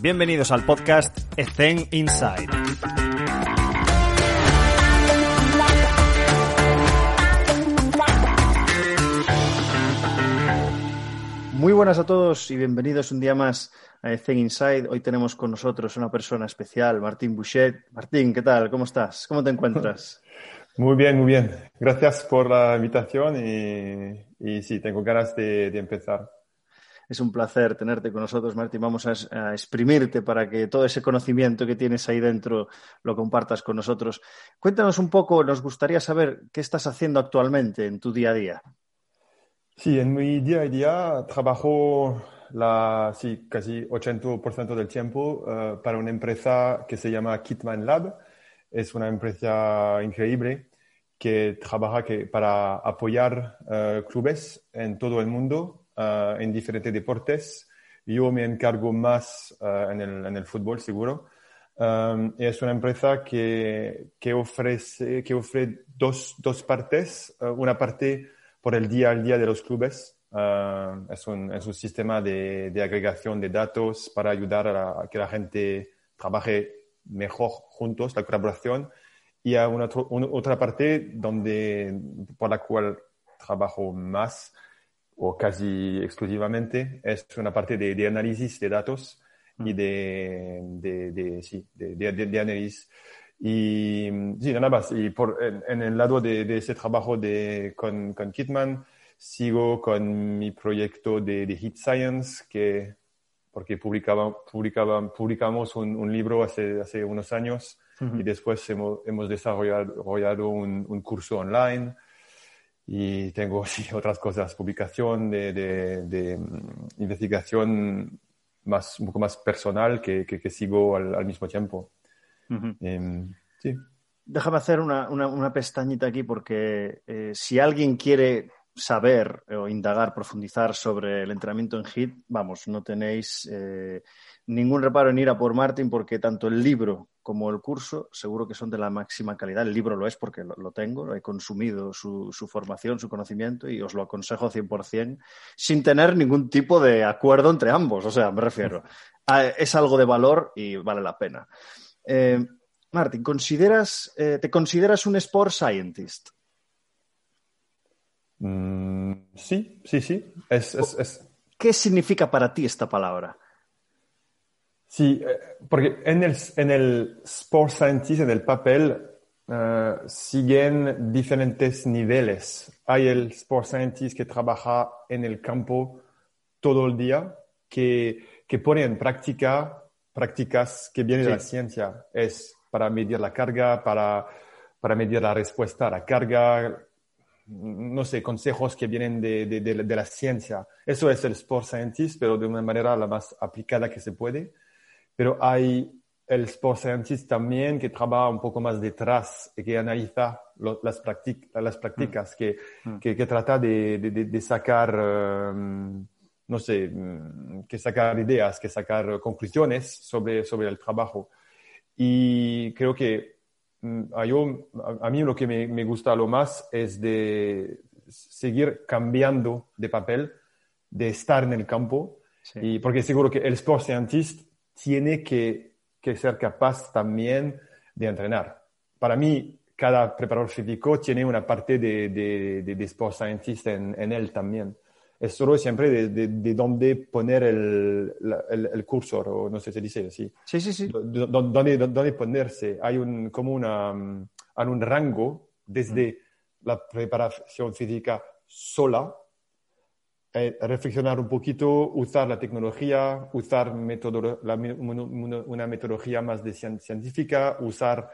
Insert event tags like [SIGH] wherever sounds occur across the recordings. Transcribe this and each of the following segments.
Bienvenidos al podcast Ethen Inside. Muy buenas a todos y bienvenidos un día más a Ethen Inside. Hoy tenemos con nosotros una persona especial, Martín Bouchet. Martín, ¿qué tal? ¿Cómo estás? ¿Cómo te encuentras? [LAUGHS] Muy bien, muy bien. Gracias por la invitación y, sí, tengo ganas de, empezar. Es un placer tenerte con nosotros, Martín. Vamos a, exprimirte para que todo ese conocimiento que tienes ahí dentro lo compartas con nosotros. Cuéntanos un poco, nos gustaría saber qué estás haciendo actualmente en tu día a día. Sí, en mi día a día trabajo la, sí, casi 80% del tiempo eh, para una empresa que se llama Kitman Lab. Es una empresa increíble que trabaja que, para apoyar uh, clubes en todo el mundo, uh, en diferentes deportes. Yo me encargo más uh, en, el, en, el, fútbol, seguro. Um, es una empresa que, que, ofrece, que ofrece dos, dos partes. una parte por el día al día de los clubes. es, un, es un sistema de, de, agregación de datos para ayudar a, a que la gente trabaje mejor juntos, la colaboración y a una, otra parte donde, por la cual trabajo más o casi exclusivamente es una parte de, de análisis de datos y mm. de, de, de sí, de, análisis. Y sí, nada más. Y por, en, el lado de, ese trabajo de, con, con Kitman, sigo con mi proyecto de, de Hit Science, que, porque publicaba, publicaba, publicamos un, un libro hace, hace unos años y después hemos, hemos desarrollado un, un, curso online y tengo [LAUGHS] sí, otras cosas, publicación de, de, de mm, investigación más, un poco más personal que, que, sigo al, al, mismo tiempo. Em, sí. Déjame hacer una, una, una, pestañita aquí porque eh, si alguien quiere saber o indagar, profundizar sobre el entrenamiento en HIT, vamos, no tenéis eh, ningún reparo en ir a por Martin porque tanto el libro como el curso, seguro que son de la máxima calidad. El libro lo es porque lo, tengo, lo he consumido su, formación, su conocimiento y os lo aconsejo 100% sin tener ningún tipo de acuerdo entre ambos. O sea, me refiero, es algo de valor y vale la pena. Eh, Martín, ¿consideras, eh, ¿te consideras un sport scientist? Mm, sí, sí, sí. es... ¿Qué significa para ti esta palabra? Sí, eh, porque en el, en el Sport Scientist, en el papel, uh, siguen diferentes niveles. Hay el Sport Scientist que trabaja en el campo todo el día, que, que pone en práctica prácticas que vienen de la ciencia. Es para medir la carga, para, para medir la respuesta a la carga, no sé, consejos que vienen de, de, de, de, la ciencia. Eso es el Sport Scientist, pero de una manera la más aplicada que se puede pero hay el Sport Scientist también que trabaja un poco más detrás y que analiza las, las prácticas, que, mm. que, que, trata de, de, de sacar, um, no sé, mm, que sacar ideas, que sacar conclusiones sobre, sobre el trabajo. Y creo que mm, a, yo, a, mí lo que me, me, gusta lo más es de seguir cambiando de papel, de estar en el campo, y porque seguro que el Sport Scientist tiene que, que, ser capaz también de entrenar. Para mí, cada preparador físico tiene una parte de, de, de, de sport scientist en, en, él también. Es solo siempre de, de dónde poner el, el, el, cursor, o no sé si se dice así. Sí, sí, sí. Dónde, dónde ponerse. Hay un, como una, hay un rango desde mm. la preparación física sola eh, reflexionar un poquito, usar la tecnología, usar la, una metodología más de científica, usar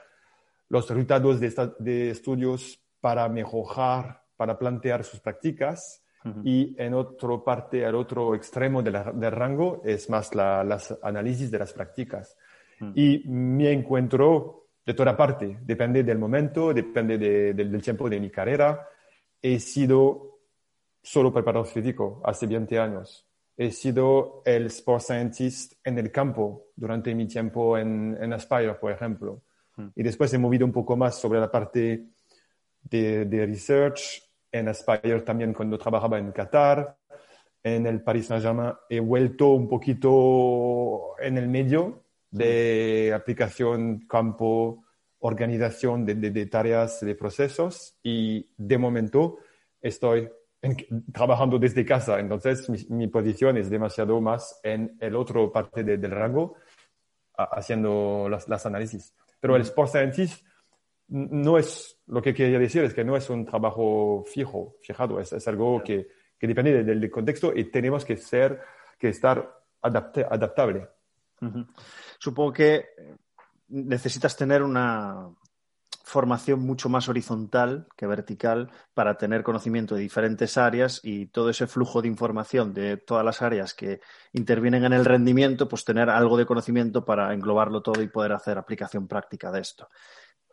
los resultados de, de, estudios para mejorar, para plantear sus prácticas. Y en otra parte, al otro extremo del rango, es más la, las análisis de las prácticas. Y mi encuentro de toda parte, depende del momento, depende del tiempo de mi carrera. He sido solo preparador físico hace 20 años. He sido el sport scientist en el campo durante mi tiempo en, en Aspire, por ejemplo. Hmm. Y después he movido un poco más sobre la parte de, de research en Aspire también cuando trabajaba en Qatar. en el Paris Saint-Germain he vuelto un poquito en el medio de aplicación, campo, organización de, tareas, de procesos y de momento estoy trabajando desde casa, entonces mi, posición es demasiado más en el otro parte del rango haciendo las, análisis. Pero el Sport Scientist no es, lo que quería decir es que no es un trabajo fijo, fijado, es, es algo que que depende del, contexto y tenemos que ser, que estar adaptable. Supongo que necesitas tener una formación mucho más horizontal que vertical para tener conocimiento de diferentes áreas y todo ese flujo de información de todas las áreas que intervienen en el rendimiento, pues tener algo de conocimiento para englobarlo todo y poder hacer aplicación práctica de esto.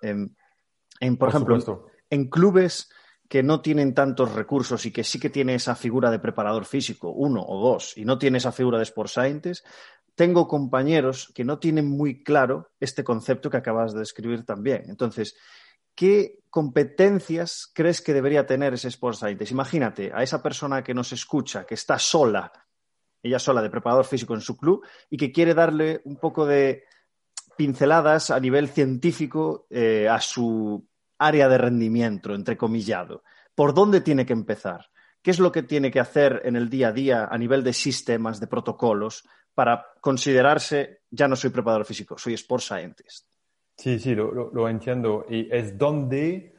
En, por, ejemplo, en clubes que no tienen tantos recursos y que sí que tiene esa figura de preparador físico, uno o dos, y no tiene esa figura de Sport Scientist, tengo compañeros que no tienen muy claro este concepto que acabas de describir también. Entonces, ¿qué competencias crees que debería tener ese Sport Scientist? Imagínate a esa persona que nos escucha, que está sola, ella sola de preparador físico en su club y que quiere darle un poco de pinceladas a nivel científico eh, a su área de rendimiento, entrecomillado. ¿Por dónde tiene que empezar? ¿Qué es lo que tiene que hacer en el día a día a nivel de sistemas, de protocolos, para considerarse, ya no soy preparador físico, soy sport scientist? Sí, sí, lo, entiendo. Y es donde,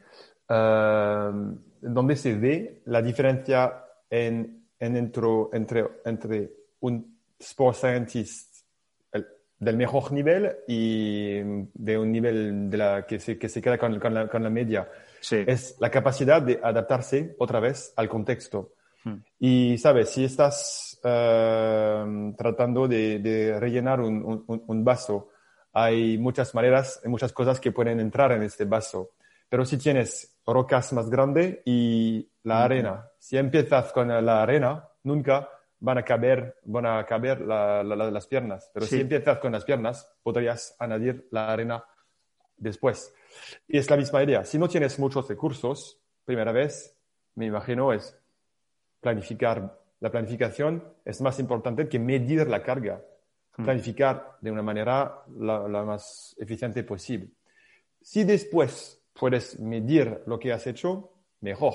um, donde se ve la diferencia en, entre, entre un sport scientist del mejor nivel y de un nivel de la, que, se, que se queda con, con, la, con la, media. Es la capacidad de adaptarse otra vez al contexto. Hmm. Y, ¿sabes? Si estás eh, tratando de, de rellenar un, un, un, vaso, hay muchas maneras, muchas cosas que pueden entrar en este vaso. Pero si tienes rocas más grandes y la arena, si empiezas con la arena, nunca van a caber, van a caber las piernas. Pero si empiezas con las piernas, podrías añadir la arena después. Y es la misma idea. Si no tienes muchos recursos, primera vez, me imagino, es planificar. La planificación es más importante que medir la carga. Hmm. Planificar de una manera la, más eficiente posible. Si después puedes medir lo que has hecho, mejor,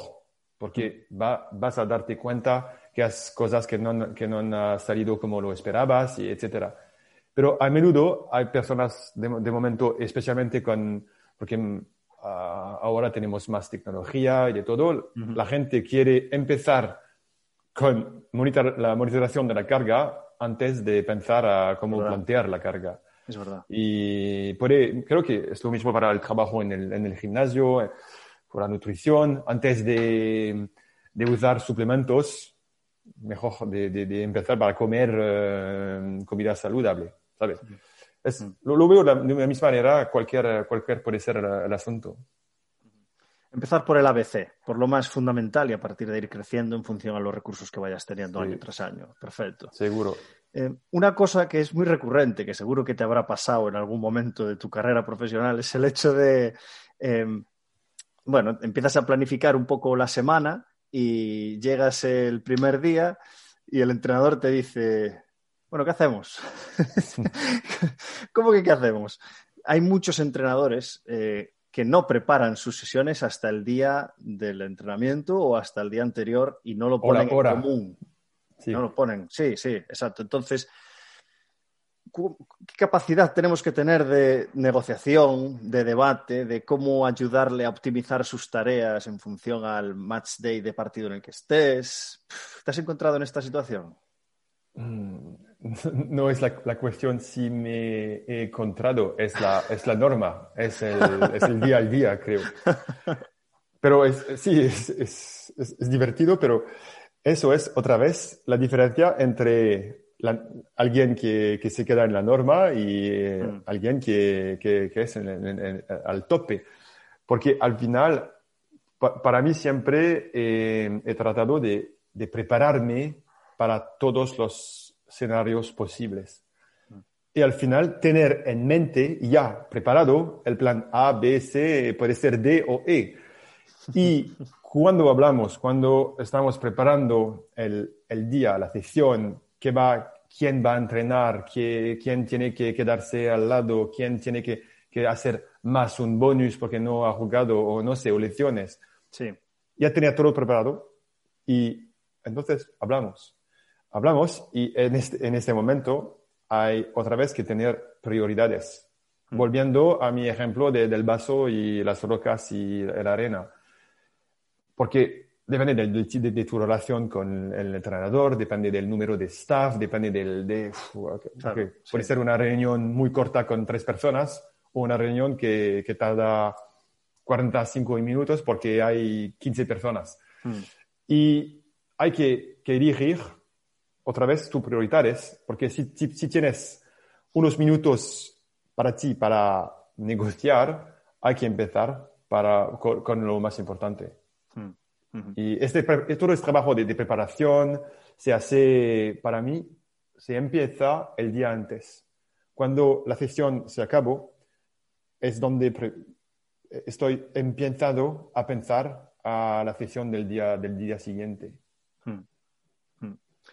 porque hmm. va, vas a darte cuenta que haces cosas que no, que no han salido como lo esperabas, y etcétera. Pero a menudo hay personas, de, momento, especialmente con, porque mm, ahora tenemos más tecnología y de todo, la gente quiere empezar con monitor, la monitorización de la carga antes de pensar a cómo plantear la carga. Es verdad. Y puede, creo que es lo mismo para el trabajo en el, en el gimnasio, por la nutrición, antes de, de usar suplementos, mejor de, empezar para comer eh, comida saludable, ¿sabes? Es, lo, veo de la misma manera, cualquier, cualquier puede ser el, asunto. Empezar por el ABC, por lo más fundamental y a partir de ir creciendo en función a los recursos que vayas teniendo año tras año. Perfecto. Seguro. Eh, una cosa que es muy recurrente, que seguro que te habrá pasado en algún momento de tu carrera profesional, es el hecho de, eh, bueno, empiezas a planificar un poco la semana y llegas el primer día y el entrenador te dice, bueno, ¿qué hacemos? [LAUGHS] [LAUGHS] ¿Cómo que qué hacemos? Hay muchos entrenadores eh, que no preparan sus sesiones hasta el día del entrenamiento o hasta el día anterior y no lo ponen en común. No lo ponen, sí, sí, exacto. Entonces, ¿Qué capacidad tenemos que tener de negociación, de debate, de cómo ayudarle a optimizar sus tareas en función al match day de partido en el que estés? ¿Te has encontrado en esta situación? Mm, [LAUGHS] no es la, cuestión si me he encontrado, es la, es la norma, es el, día al día, creo. Pero sí, es, es divertido, pero eso es otra vez la diferencia entre alguien que, que, se queda en la norma y eh, mm. alguien que, que, que es al tope. Porque al final, para mí siempre eh, he tratado de, de, prepararme para todos los escenarios posibles. Y al final tener en mente ya preparado el plan A, B, C, puede ser D o E. Y [LAUGHS] cuando hablamos, cuando estamos preparando el, el día, la sesión, qué va, quién va a entrenar, quién tiene que quedarse al lado, quién tiene que, hacer más un bonus porque no ha jugado o no sé, o lecciones. Sí. Ya tenía todo preparado y entonces hablamos. Hablamos y en este, en este momento hay otra vez que tener prioridades. Mm. Volviendo a mi ejemplo del vaso y las rocas y la arena. Porque depende de, tu relación con el entrenador, depende del número de staff, depende del... De, Puede ser una reunión muy corta con tres personas o una reunión que, que tarda 45 minutos porque hay 15 personas. Mm. Y hay que, que, dirigir otra vez tus prioridades, porque si, si, tienes unos minutos para ti, para negociar, hay que empezar para, con, lo más importante. Mm. Y este, todo este trabajo de, preparación se hace, para mí, se empieza el día antes. Cuando la sesión se acabó, es donde estoy empezando a pensar a la sesión del día, del día siguiente.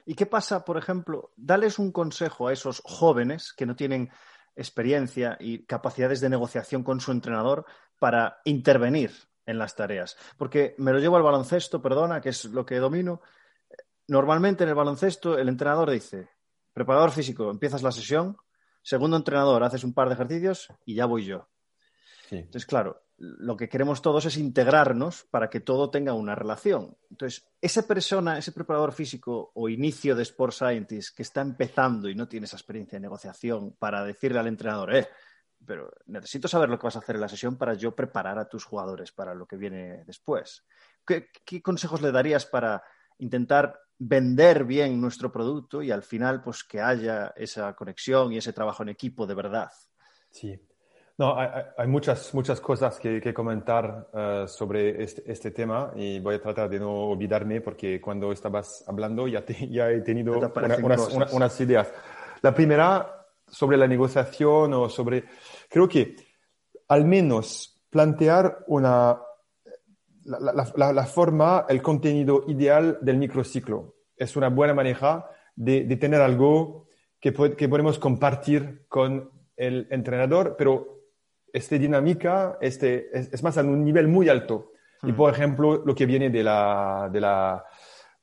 ¿Y qué pasa, por ejemplo? Dales un consejo a esos jóvenes que no tienen experiencia y capacidades de negociación con su entrenador para intervenir en las tareas. Porque me lo llevo al baloncesto, perdona, que es lo que domino. Normalmente en el baloncesto el entrenador dice, preparador físico, empiezas la sesión, segundo entrenador, haces un par de ejercicios y ya voy yo. Entonces, claro, lo que queremos todos es integrarnos para que todo tenga una relación. Entonces, esa persona, ese preparador físico o inicio de Sport Scientist que está empezando y no tiene esa experiencia de negociación para decirle al entrenador, eh, pero necesito saber lo que vas a hacer en la sesión para yo preparar a tus jugadores para lo que viene después. ¿Qué, consejos le darías para intentar vender bien nuestro producto y al final pues que haya esa conexión y ese trabajo en equipo de verdad? Sí. No, hay, muchas, muchas cosas que, comentar eh, sobre este, este, tema y voy a tratar de no olvidarme porque cuando estabas hablando ya, [LAUGHS] ya he tenido unas ideas. La primera sobre la negociación o sobre... Creo que al menos plantear una, la, forma, el contenido ideal del microciclo. Es una buena manera de, tener algo que, que, podemos compartir con el entrenador, pero esta dinámica este, es, más a un nivel muy alto. Y, hmm. por ejemplo, lo que viene de la, de la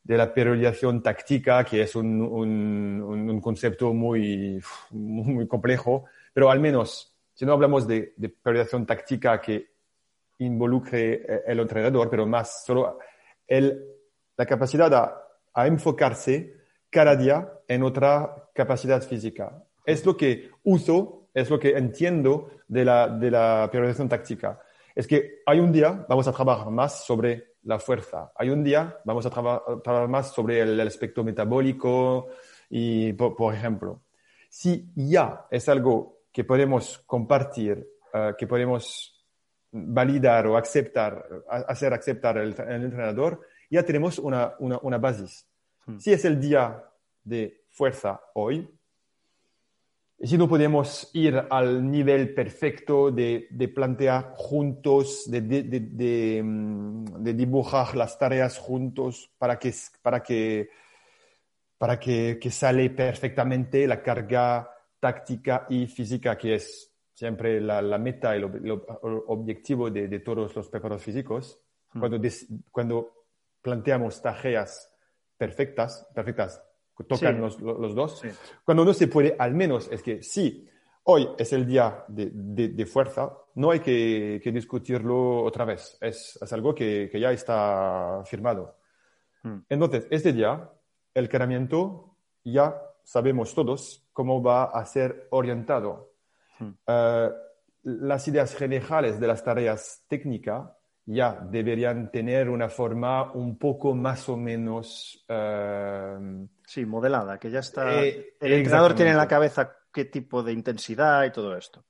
de la periodización táctica, que es un, un, concepto muy, muy complejo, pero al menos, si no hablamos de, de periodización táctica que involucre eh, el entrenador, pero más solo el, la capacidad a, a enfocarse cada día en otra capacidad física. Es lo que uso, es lo que entiendo de la, de la periodización táctica. Es que hay un día, vamos a trabajar más sobre la fuerza. Hay un día, vamos a trabajar más sobre el, aspecto metabólico y, por, ejemplo, si ya es algo que podemos compartir, eh, que podemos validar o aceptar, hacer aceptar el, el entrenador, ya tenemos una, una, una base. Hmm. Si es el día de fuerza hoy, si no podemos ir al nivel perfecto de, plantear juntos, mm, de, dibujar las tareas juntos para que, para que, para que, sale perfectamente la carga táctica y física, que es siempre la, meta y el, objetivo de, todos los preparadores físicos. Hmm. Cuando, cuando planteamos tareas perfectas, perfectas tocan los, los, dos. Cuando no se puede, al menos es que sí, hoy es el día de, de, fuerza, no hay que, que, discutirlo otra vez. Es, es algo que, que, ya está firmado. Hmm. Entonces, este día, el caramiento ya sabemos todos cómo va a ser orientado. Hmm. Eh, las ideas generales de las tareas técnicas ya deberían tener una forma un poco más o menos... Eh, sí, modelada, que ya está... Eh, el entrenador tiene en la cabeza qué tipo de intensidad y todo esto.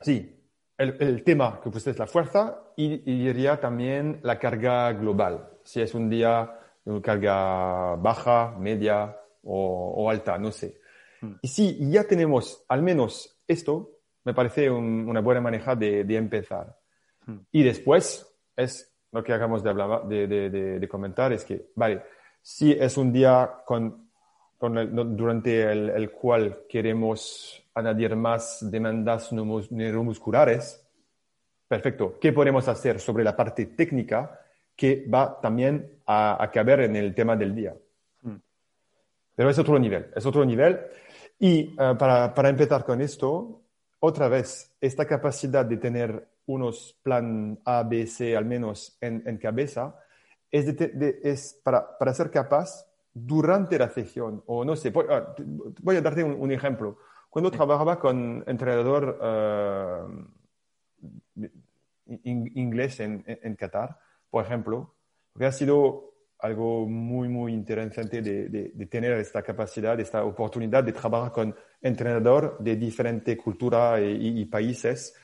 Sí, el, tema que pues es la fuerza y, diría también la carga global. Si es un día de carga baja, media o, alta, no sé. Hmm. Y si ya tenemos al menos esto, me parece una buena manera de, de empezar. Hmm. Y después es lo que acabamos de, hablar, de, de, de, comentar, es que, vale, Si es un día con, durante el, cual queremos añadir más demandas neuromusculares, perfecto. ¿Qué podemos hacer sobre la parte técnica que va también a, caber en el tema del día? Hmm. Pero es otro nivel, es otro nivel. Y eh, para, para empezar con esto, otra vez, esta capacidad de tener unos plan A, B, C al menos en, cabeza, es, es para, para, ser capaz durante la sesión, o no sé, voy, ah, a darte un, ejemplo. Cuando trabajaba con entrenador uh, inglés en, en, Qatar, por ejemplo, que ha sido algo muy, muy interesante de, de, tener esta capacidad, esta oportunidad de trabajar con entrenador de diferentes culturas y, países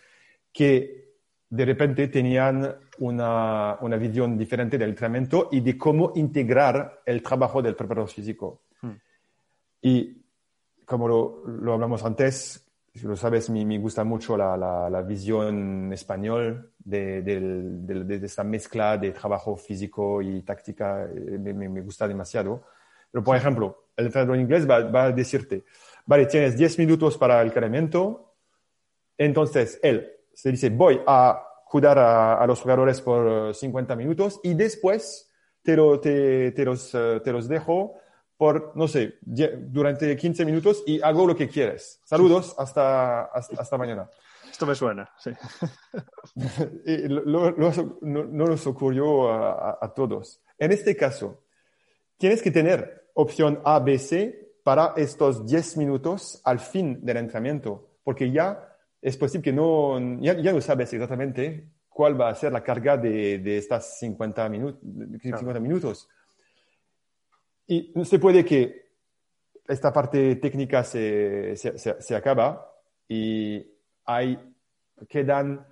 que de repente tenían una, una, visión diferente del entrenamiento y de cómo integrar el trabajo del preparador físico. Hmm. Y como lo, lo, hablamos antes, si lo sabes, me, me gusta mucho la, la, visión español de, de, de, esta mezcla de trabajo físico y táctica, eh, me, me, gusta demasiado. Pero, por ejemplo, el entrenador inglés va, va, a decirte, vale, tienes 10 minutos para el calentamiento, entonces él se dice, voy a cuidar a, a los jugadores por 50 minutos y después te, lo, te, te, los, eh, te los dejo por, no sé, durante 15 minutos y hago lo que quieres. Saludos, hasta, hasta, mañana. Esto me suena, sí. [LAUGHS] no, nos ocurrió a, todos. En este caso, tienes que tener opción A, B, C para estos 10 minutos al fin del entrenamiento, porque ya es posible que no, ya, no sabes exactamente cuál va a ser la carga de, de estas 50, 50 minutos. Y se puede que esta parte técnica se, se, se acaba y hay, quedan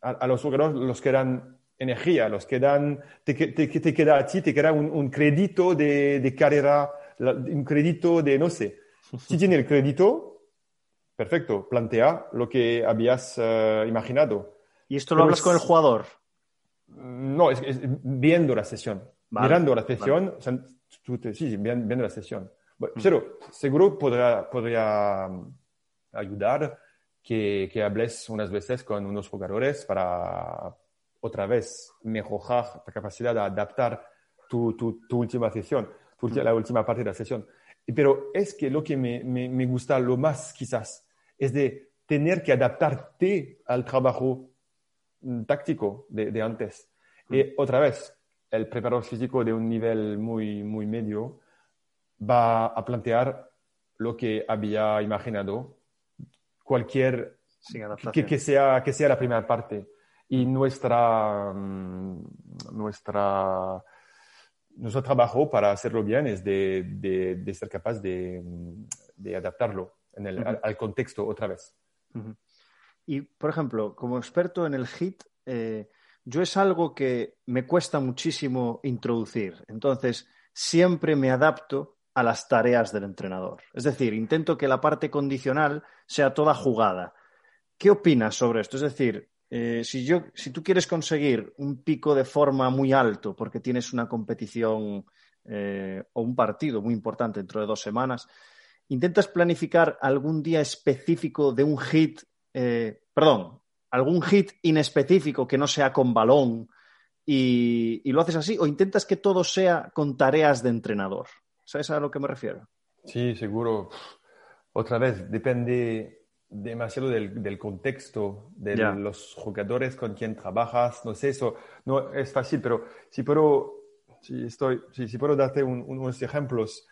a, los jugadores los que dan energía, los que dan, te, te, te queda a ti, te queda un, un crédito de, de, carrera, un crédito de, no sé. [LAUGHS] Si tiene el crédito, perfecto, plantea lo que habías eh, imaginado. ¿Y esto lo hablas con el jugador? No, es, viendo la sesión. Mirando la sesión, sí, viendo la sesión. pero seguro podrá, podría mm, ayudar que, que, hables unas veces con unos jugadores para otra vez mejorar la capacidad de adaptar tu, tu, tu última sesión, la última parte de la sesión. Pero es que lo que me, me, me, gusta lo más quizás es de tener que adaptarte al trabajo mm, táctico de, de antes. Y otra vez, el preparador físico de un nivel muy, muy medio va a plantear lo que había imaginado cualquier que, que, sea, que sea la primera parte. Y nuestra, mm, nuestra, nuestro trabajo para hacerlo bien es de, de, ser capaz de, de adaptarlo en el, al, contexto otra vez. Y, por ejemplo, como experto en el HIT, eh, yo es algo que me cuesta muchísimo introducir. Entonces, siempre me adapto a las tareas del entrenador. Es decir, intento que la parte condicional sea toda jugada. ¿Qué opinas sobre esto? Es decir, eh, si, yo, si tú quieres conseguir un pico de forma muy alto porque tienes una competición eh, o un partido muy importante dentro de dos semanas, intentas planificar algún día específico de un hit, eh, perdón, algún hit inespecífico que no sea con balón y, lo haces así? ¿O intentas que todo sea con tareas de entrenador? ¿Sabes a lo que me refiero? Sí, seguro. Otra vez, depende demasiado del, contexto de los jugadores con quien trabajas. No sé, eso no es fácil, pero si puedo, si estoy, si, puedo darte unos ejemplos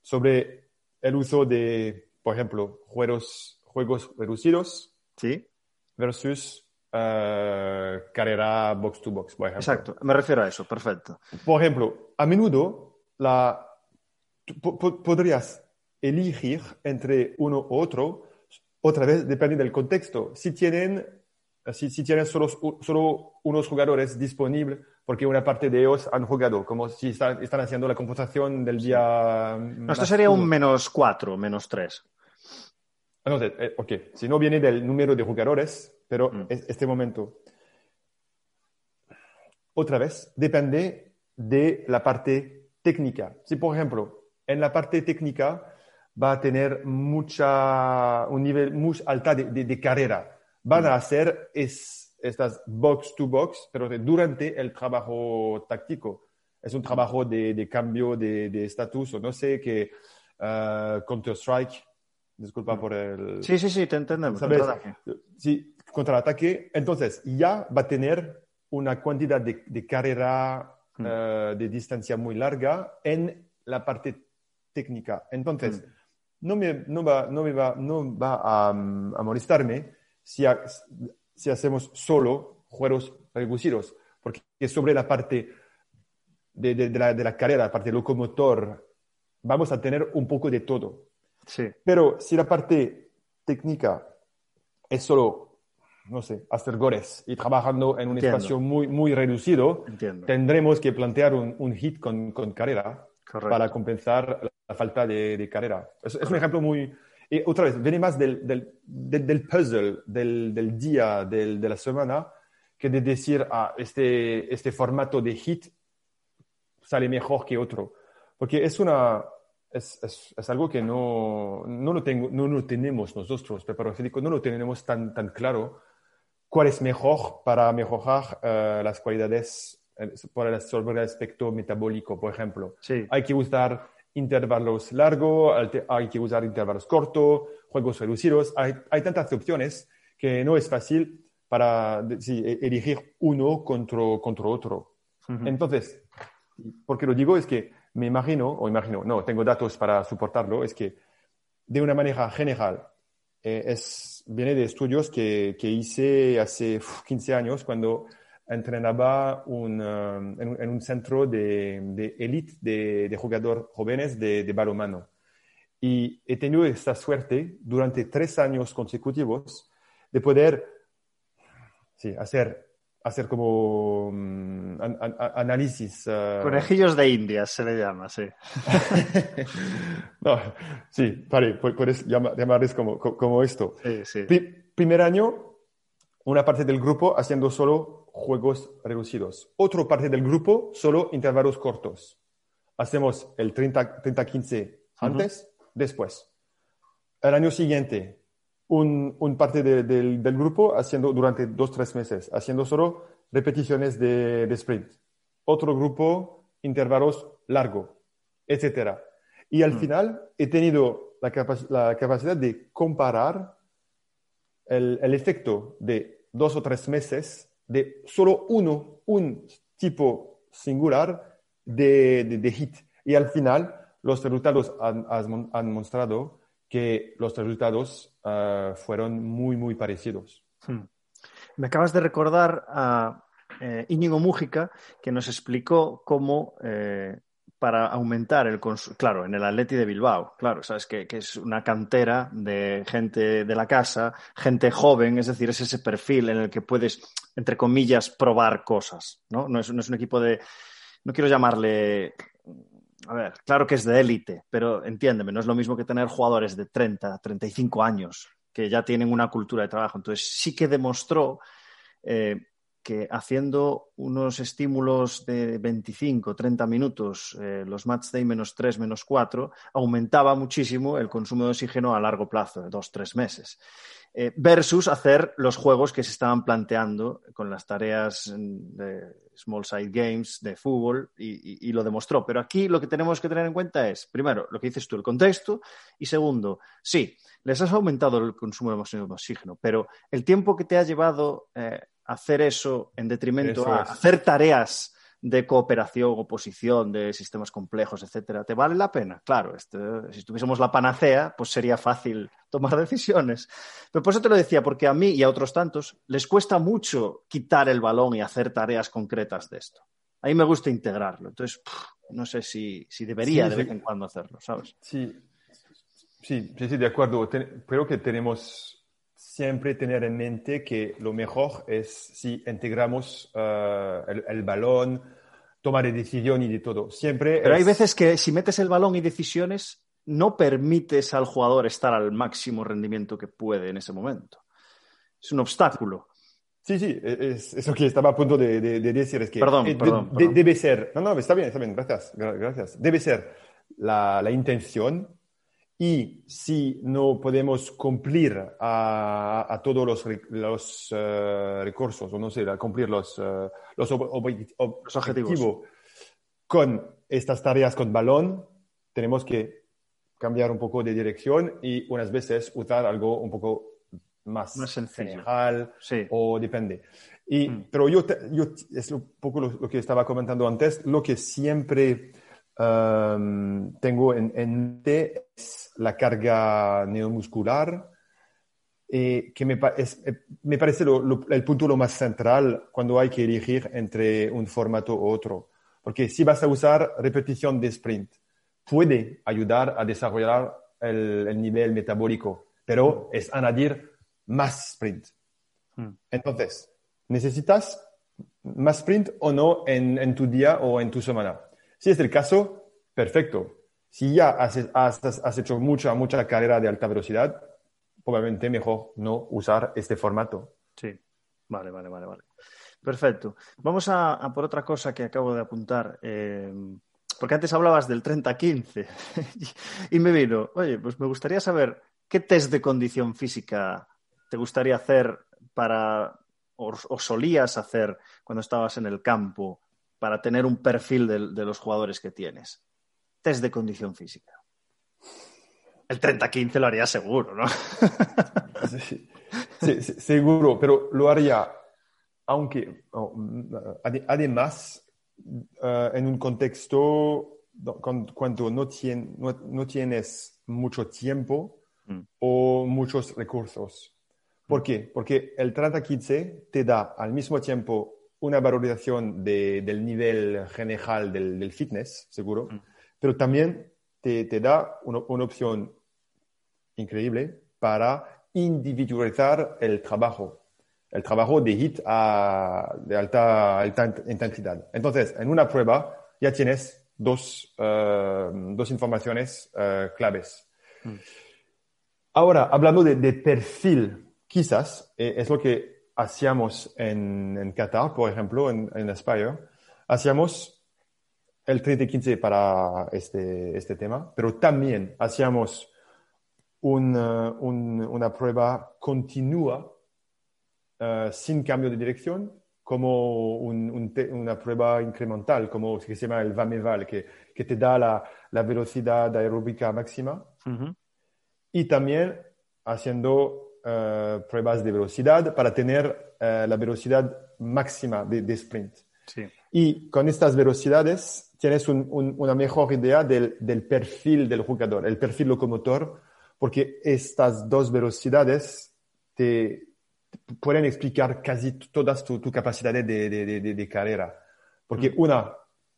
sobre el uso de, por ejemplo, juegos, juegos reducidos. Sí versus uh, carrera box to box, por ejemplo. Exacto, me refiero a eso, perfecto. Por ejemplo, a menudo la, podrías elegir entre uno u otro, otra vez depende del contexto. Si tienen, si, si tienen solo, solo unos jugadores disponibles, porque una parte de ellos han jugado, como si están, están haciendo la composición del día. No, esto sería un menos cuatro, menos tres. Entonces, eh, ok, si no viene del número de jugadores, pero mm. este momento, otra vez, depende de la parte técnica. Si, por ejemplo, en la parte técnica va a tener mucha, un nivel muy alto de, carrera. Van a hacer es, estas box to box, pero durante el trabajo táctico. Es un trabajo de, cambio de estatus o no sé, que uh, Counter-Strike, disculpa por el... Sí, sí, sí, te entendemos. Sí, contraataque. Entonces, ya va a tener una cantidad de, carrera hmm. eh, de distancia muy larga en la parte técnica. Entonces, hmm. no, me, no, va, no, me va, no va a, a molestarme si, si hacemos solo juegos reducidos, porque sobre la parte de, de, la, de la carrera, la parte locomotor, vamos a tener un poco de todo. Sí. Pero si la parte técnica es solo no sé, hacer goles y trabajando en un espacio muy, muy reducido, tendremos que plantear un, hit con, con carrera para compensar la falta de, carrera. Es, un ejemplo muy... Y otra vez, viene más del, del, del, puzzle, del, del día, de la semana, que de decir, ah, este, este formato de hit sale mejor que otro. Porque es una... Es, es, es, algo que no, no, lo tengo, no lo tenemos nosotros, pero no lo tenemos tan, tan claro cuál es mejor para mejorar eh, las cualidades eh, el, sobre el aspecto metabólico, por ejemplo. Sí. Hay que usar intervalos largos, hay que usar intervalos cortos, juegos reducidos. Hay, hay tantas opciones que no es fácil para e, elegir uno contra, contra otro. Entonces, ¿por qué lo digo? Es que me imagino, o imagino, no, tengo datos para soportarlo, es que de una manera general, eh, es, viene de estudios que, que hice hace 15 años cuando entrenaba un, um, en, un centro de, de élite de, de jugadores jóvenes de, de balonmano. Y he tenido esta suerte durante tres años consecutivos de poder sí, hacer hacer como um, análisis. Uh, Conejillos de Indias se le llama, sí. [LAUGHS] no, sí, vale, puedes llamarles como, como esto. Sí, sí. primer año, una parte del grupo haciendo solo juegos reducidos. Otra parte del grupo solo intervalos cortos. Hacemos el 30-15 antes, después. El año siguiente, un, un parte del, del, grupo haciendo durante dos, tres meses, haciendo solo repeticiones de, de sprint. Otro grupo, intervalos largos, etc. Y al mm. final he tenido la, la, capacidad de comparar el, el, efecto de dos o tres meses de solo uno, un tipo singular de, de, de hit. Y al final los resultados han, han mostrado que los resultados uh, fueron muy, muy parecidos. Hmm. Me acabas de recordar a eh, Íñigo Mújica, que nos explicó cómo eh, para aumentar el consumo, claro, en el Atleti de Bilbao, claro, sabes que, es una cantera de gente de la casa, gente joven, es decir, es ese perfil en el que puedes, entre comillas, probar cosas, ¿no? No es un equipo de, no quiero llamarle a ver, claro que es de élite, pero entiéndeme, no es lo mismo que tener jugadores de 30, 35 años que ya tienen una cultura de trabajo. Entonces sí que demostró eh, que haciendo unos estímulos de 25, 30 minutos, eh, los match day menos 3, menos 4, aumentaba muchísimo el consumo de oxígeno a largo plazo, de 2, 3 meses. Eh, versus hacer los juegos que se estaban planteando con las tareas de Small Side Games de fútbol y, lo demostró. Pero aquí lo que tenemos que tener en cuenta es, primero, lo que dices tú, el contexto, y segundo, sí, les has aumentado el consumo de oxígeno, pero el tiempo que te ha llevado eh, hacer eso en detrimento a hacer tareas de cooperación, oposición, de sistemas complejos, etcétera, ¿te vale la pena? Claro, este, si tuviésemos la panacea, pues sería fácil tomar [LAUGHS] decisiones. Pero por eso te lo decía, porque a mí y a otros tantos les cuesta mucho quitar el balón y hacer tareas concretas de esto. A mí me gusta integrarlo. Entonces, no sé si, si debería de vez en cuando hacerlo, ¿sabes? Sí, sí, sí, de acuerdo. creo que tenemos siempre tener en mente que lo mejor es si integramos uh, el, el, balón, tomar decisión y de todo. Siempre Pero es... hay veces que si metes el balón y decisiones, no permites al jugador estar al máximo rendimiento que puede en ese momento. Es un obstáculo. Sí, sí, es, eso que estaba a punto de, decir es que perdón, perdón, debe ser, no, no, está bien, está bien, gracias, gracias. Debe ser la, la intención y si no podemos cumplir a, a todos los, los uh, recursos, o no sé, a cumplir los, uh, los, ob ob los objetivos con estas tareas con balón, tenemos que cambiar un poco de dirección y unas veces usar algo un poco más, más sencillo sí. o depende. Y, mm. Pero yo, yo, es un poco lo, lo, que estaba comentando antes, lo que siempre um, tengo en, mente es la carga neuromuscular, eh, que me, es, eh, me parece lo, lo, el punto lo más central cuando hay que elegir entre un formato u otro. Porque si vas a usar repetición de sprint, puede ayudar a desarrollar el, el nivel metabólico, pero es añadir más sprint. Hmm. Entonces, ¿necesitas más sprint o no en, en, tu día o en tu semana? Si es el caso, perfecto. Si ya has, hecho mucha, mucha carrera de alta velocidad, probablemente mejor no usar este formato. Sí, vale, vale, vale, vale. Perfecto. Vamos a, por otra cosa que acabo de apuntar. Eh, porque antes hablabas del 30-15 [LAUGHS] y me vino, oye, pues me gustaría saber qué test de condición física te gustaría hacer para, o, solías hacer cuando estabas en el campo para tener un perfil de, de los jugadores que tienes? Test de condición física. El 30-15 lo haría seguro, ¿no? sí, sí, seguro, pero lo haría, aunque, oh, además, uh, en un contexto cuando no, tien, no, no tienes mucho tiempo mm. o muchos recursos. ¿Por qué? Porque el 30-15 te da al mismo tiempo una valorización de, del nivel general del, del fitness, seguro, mm. pero también te, te da una, una, opción increíble para individualizar el trabajo, el trabajo de HIT a, de alta, alta intensidad. Entonces, en una prueba ya tienes dos, uh, dos informaciones uh, claves. Mm. Ahora, hablando de, de perfil quizás eh, es lo que hacíamos en, en, Qatar, por ejemplo, en, en Aspire. Hacíamos el 30-15 para este, este tema, pero también hacíamos un, uh, un, una prueba continua uh, sin cambio de dirección, como un, una prueba incremental, como que se llama el VAMEVAL, que, que te da la, la velocidad aeróbica máxima. Uh -huh. Y también haciendo uh, pruebas de velocidad para tener uh, la velocidad máxima de, de sprint. Sí. Y con estas velocidades tienes un, un, una mejor idea del, del, perfil del jugador, el perfil locomotor, porque estas dos velocidades te, pueden explicar casi todas tus tu capacidades de, de, de, de, carrera. Porque mm. una,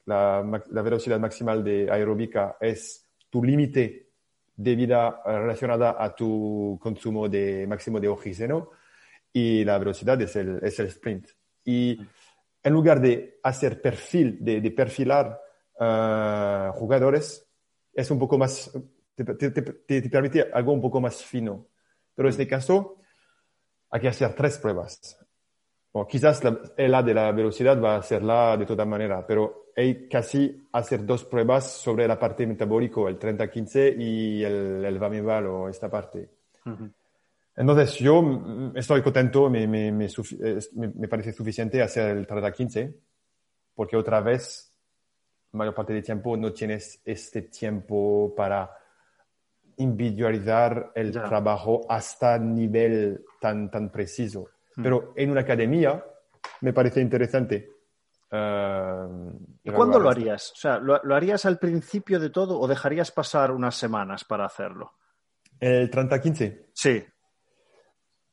la, la velocidad maximal de aeróbica es tu límite de vida relacionada a tu consumo de máximo de oxígeno y la velocidad es el, es el sprint. Y en lugar de hacer perfil, de, de perfilar uh, jugadores, es un poco más, te, te, te, te, permite algo un poco más fino. Pero en este caso, hay que hacer tres pruebas. Quizás la, la de la velocidad va a ser la de toda manera, pero hay casi hacer dos pruebas sobre la parte metabólica, el 30-15 y el, el Vamival o esta parte. Uh -huh. Entonces, yo estoy contento, me, me, me, me parece suficiente hacer el 30-15, porque otra vez, mayor parte del tiempo, no tienes este tiempo para individualizar el ya. trabajo hasta nivel tan, tan preciso. Uh -huh. Pero en una academia me parece interesante Uh, ¿Y cuándo lo harías? O sea, ¿lo, ¿lo, harías al principio de todo o dejarías pasar unas semanas para hacerlo? ¿El 30-15? Sí.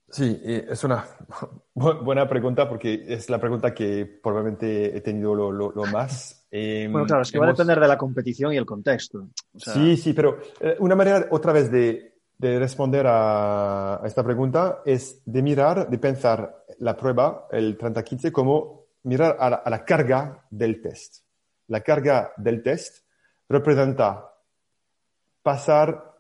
Sí, es una [LAUGHS] buena pregunta porque es la pregunta que probablemente he tenido lo, lo, lo más. [LAUGHS] Eh, bueno, claro, es que hemos... va a depender de la competición y el contexto. O sea... Sí, sí, pero eh, una manera otra vez de, de responder a, a, esta pregunta es de mirar, de pensar la prueba, el 30-15, como mirar a la, a la, carga del test. La carga del test representa pasar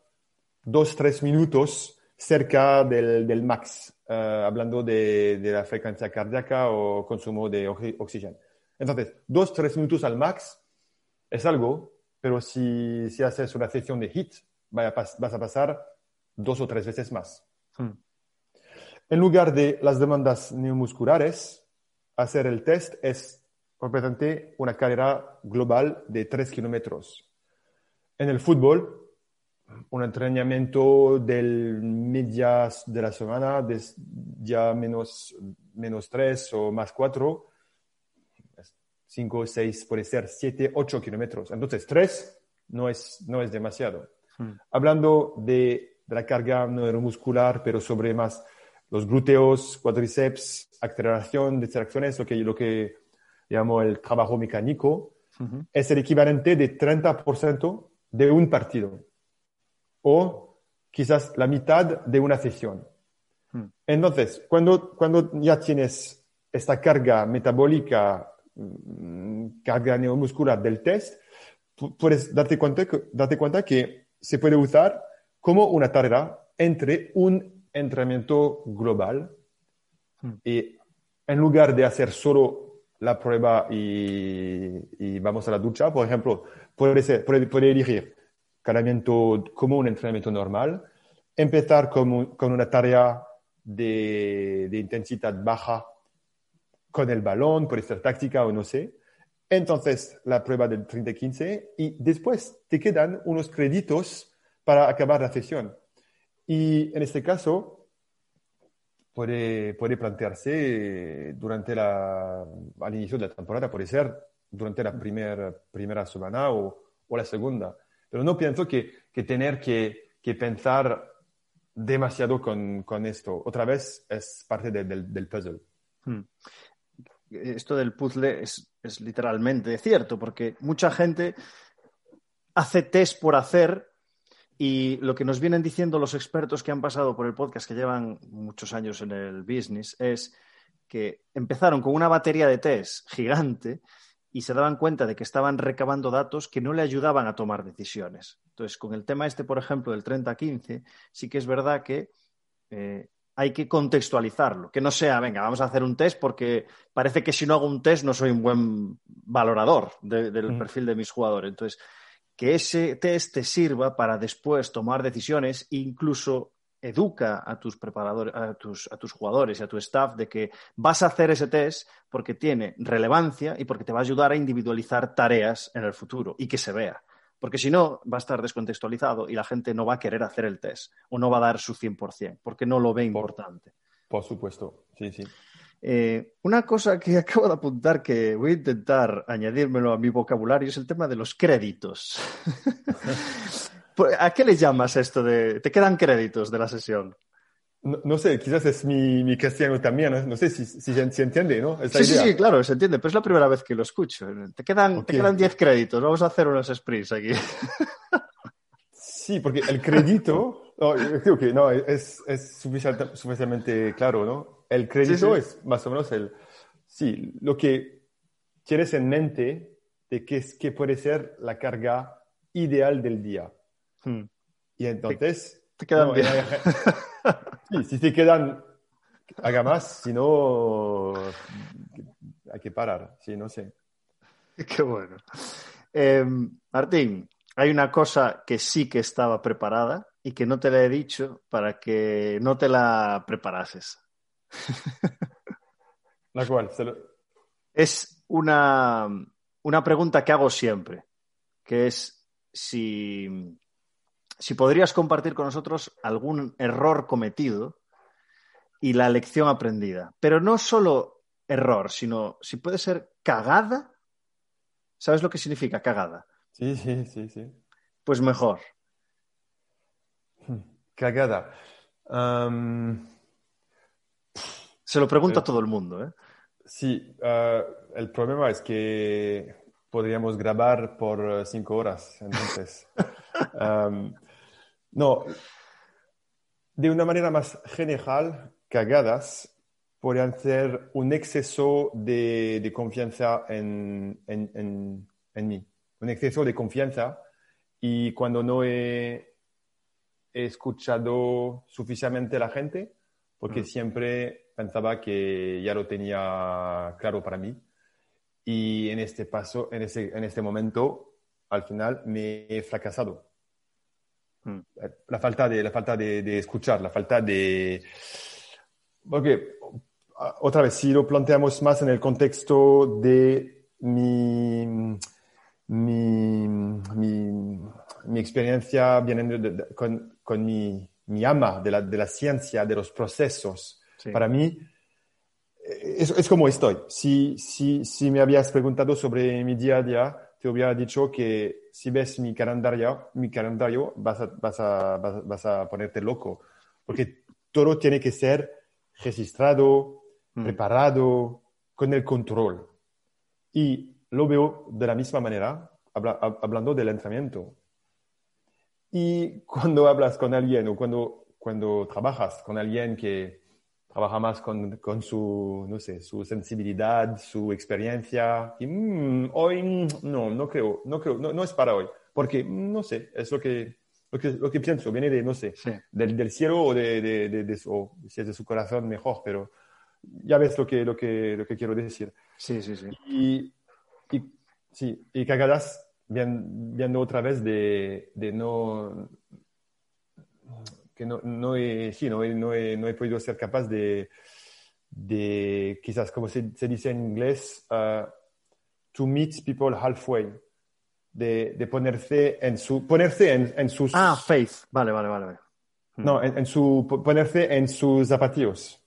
dos, tres minutos cerca del, del max eh, hablando de, la frecuencia cardíaca o consumo de oxígeno. Entonces, dos, tres minutos al max es algo, pero si, si haces una sesión de HIT, vas a pasar dos o tres veces más. Hmm. En lugar de las demandas neuromusculares, hacer el test es completamente una carrera global de tres kilómetros. En el fútbol, un entrenamiento del medias de la semana, de ya menos, menos tres o más cuatro, cinco, seis, puede ser siete, ocho kilómetros. Entonces, tres no es, no es demasiado. Hmm. Hablando de, la carga neuromuscular, pero sobre más los glúteos, cuádriceps, aceleración, distracciones, lo que, lo que llamo el trabajo mecánico, es el equivalente de 30% de un partido o quizás la mitad de una sesión. Hmm. Entonces, cuando, cuando ya tienes esta carga metabólica, mm, carga neuromuscular del test, puedes darte cuenta, darte cuenta que se puede usar como una tarea entre un entrenamiento global hmm. y en lugar de hacer solo la prueba y, vamos a la ducha, por ejemplo, puede, ser, puede, puede elegir entrenamiento como un entrenamiento normal, empezar con, con una tarea de, de, intensidad baja con el balón, puede ser táctica o no sé. Entonces, la prueba del 30-15 y después te quedan unos créditos para acabar la sesión. Y en este caso, puede, puede plantearse durante la, al inicio de la temporada, puede ser durante la primera, primera semana o, o la segunda. Pero no pienso que, que tener que, que, pensar demasiado con, con, esto. Otra vez es parte del, del, puzzle. Hmm. Esto del puzzle es, es literalmente cierto, porque mucha gente hace test por hacer y lo que nos vienen diciendo los expertos que han pasado por el podcast, que llevan muchos años en el business, es que empezaron con una batería de test gigante y se daban cuenta de que estaban recabando datos que no le ayudaban a tomar decisiones. Entonces, con el tema este, por ejemplo, del 30-15, sí que es verdad que eh, hay que contextualizarlo, que no sea, venga, vamos a hacer un test porque parece que si no hago un test no soy un buen valorador del perfil de mis jugadores. Entonces, que ese test te sirva para después tomar decisiones, incluso educa a tus preparadores, a tus, a tus jugadores y a tu staff de que vas a hacer ese test porque tiene relevancia y porque te va a ayudar a individualizar tareas en el futuro y que se vea. Porque si no, va a estar descontextualizado y la gente no va a querer hacer el test o no va a dar su 100% porque no lo ve importante. Por, supuesto, sí, sí. Eh, una cosa que [LAUGHS] acabo de apuntar que voy a intentar añadírmelo a mi vocabulario es el tema de los créditos. [LAUGHS] ¿A qué le llamas esto de... ¿Te quedan créditos de la sesión? No, sé, quizás es mi, mi castellano también, no, sé si, si, se entiende, ¿no? sí, sí, sí, claro, se entiende, pero es la primera vez que lo escucho. Te quedan, te quedan 10 créditos, vamos a hacer unos sprints aquí. Sí, porque el crédito, [LAUGHS] no, creo que no, es, es suficientemente claro, ¿no? El crédito es más o menos el, sí, lo que tienes en mente de qué, es, qué puede ser la carga ideal del día. Hmm. Y entonces... Te, quedan bien. [LAUGHS] sí, si te quedan, haga más, si no, hay que parar, sí, no sé. [LAUGHS] Qué bueno. Eh, Martín, hay una cosa que sí que estaba preparada y que no te la he dicho para que no te la preparases. [LAUGHS] ¿La cual? Es una, una pregunta que hago siempre, que es si si podrías compartir con nosotros algún error cometido y la lección aprendida. Pero no solo error, sino si puede ser cagada. ¿Sabes lo que significa cagada? Sí, sí, sí, sí. Pues mejor. Cagada. Se lo pregunta a todo el mundo, ¿eh? Sí, uh, el problema es que podríamos grabar por cinco horas, entonces. [LAUGHS] No, de una manera más general, cagadas podrían ser un exceso de, confianza en, mí, un exceso de confianza y cuando no he, escuchado suficientemente a la gente porque mm. siempre pensaba que ya lo tenía claro para mí. Y en este paso, en, ese, en este momento, al final me he fracasado. Mm. La falta, de, la falta de, de, escuchar, la falta de... Porque, otra vez, si lo planteamos más en el contexto de mi, mi, mi, mi experiencia con, con mi, mi, ama de la, de la, ciencia, de los procesos, para mí es, es, como estoy. Si, si, si me habías preguntado sobre mi día a día, te hubiera dicho que si ves mi calendario, mi calendario vas, a, vas, a, vas, a ponerte loco, porque todo tiene que ser registrado, mm. preparado, con el control. Y lo veo de la misma manera hablando del entrenamiento. Y cuando hablas con alguien o cuando, cuando trabajas con alguien que trabaja más con, con su, no sé, su sensibilidad, su experiencia, y mm, hoy mm, no, no creo, no creo, no, no, es para hoy, porque mm, no sé, es lo que, lo que, lo que pienso, viene de, no sé, del, del, cielo o de, de, de, de o si es de su corazón, mejor, pero ya ves lo que, lo que, lo que quiero decir. Sí, sí, sí. Y, y Sí, y cagadas viendo otra vez de, de no, que no, no, he, sí, no, no, he, no, he, podido ser capaz de, de quizás como se, se dice en inglés, uh, to meet people halfway, de, de ponerse en su, ponerse en, en, sus... Ah, faith, vale, vale, vale. No, en, en su, ponerse en sus zapatillos,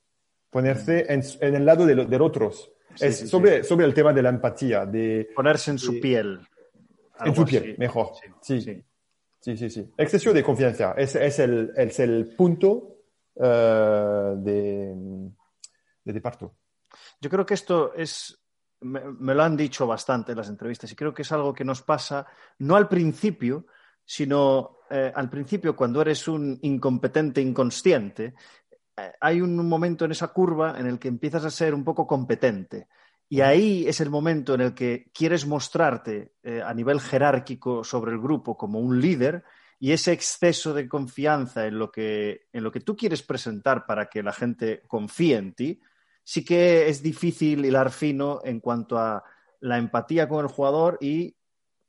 ponerse en, en el lado de, los de otros es sobre, sobre el tema de la empatía. De, Ponerse en su piel. En su piel, mejor. Sí. Sí. Sí, sí, Exceso de confianza. Es, es, el, es el punto uh, de, de departo. Yo creo que esto es me, me, lo han dicho bastante en las entrevistas y creo que es algo que nos pasa no al principio, sino eh, al principio cuando eres un incompetente inconsciente eh, hay un momento en esa curva en el que empiezas a ser un poco competente. Y ahí es el momento en el que quieres mostrarte eh, a nivel jerárquico sobre el grupo como un líder y ese exceso de confianza en lo, que, en lo que tú quieres presentar para que la gente confíe en ti, sí que es difícil hilar fino en cuanto a la empatía con el jugador y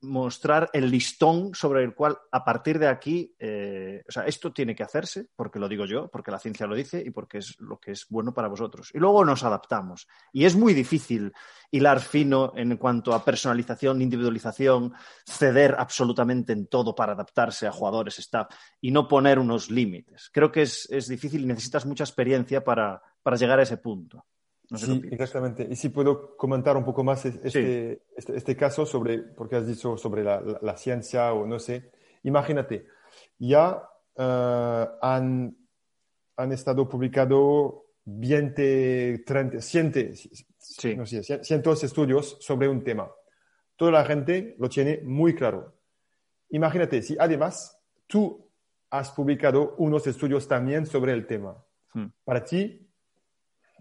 mostrar el listón sobre el cual a partir de aquí, eh, o sea, esto tiene que hacerse, porque lo digo yo, porque la ciencia lo dice y porque es lo que es bueno para vosotros. Y luego nos adaptamos. Y es muy difícil hilar fino en cuanto a personalización, individualización, ceder absolutamente en todo para adaptarse a jugadores, staff y no poner unos límites. Creo que es, es difícil y necesitas mucha experiencia para, para llegar a ese punto sí, exactamente. Y si puedo comentar un poco más este, este, este, caso sobre, porque has dicho sobre la, la, ciencia o no sé. Imagínate, ya uh, han, han estado publicado 20, 30, sí. no sé, cientos estudios sobre un tema. Toda la gente lo tiene muy claro. Imagínate si además tú has publicado unos estudios también sobre el tema. Hmm. Para ti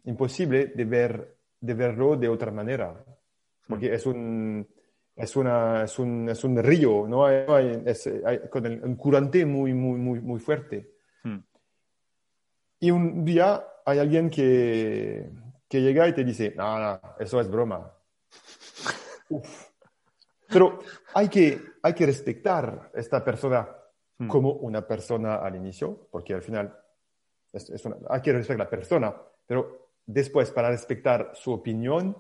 imposible de, ver, de verlo de otra manera, porque es un, es, una, es, un, es un río, ¿no? Hay, es, con el, un curante muy, muy, muy, muy fuerte. Hmm. Y un día hay alguien que, que llega y te dice, no, no, eso es broma. [LAUGHS] Pero hay que, hay que respetar a esta persona hmm. como una persona al inicio, porque al final es, es una, hay que respetar a la persona, pero después para respetar su opinión,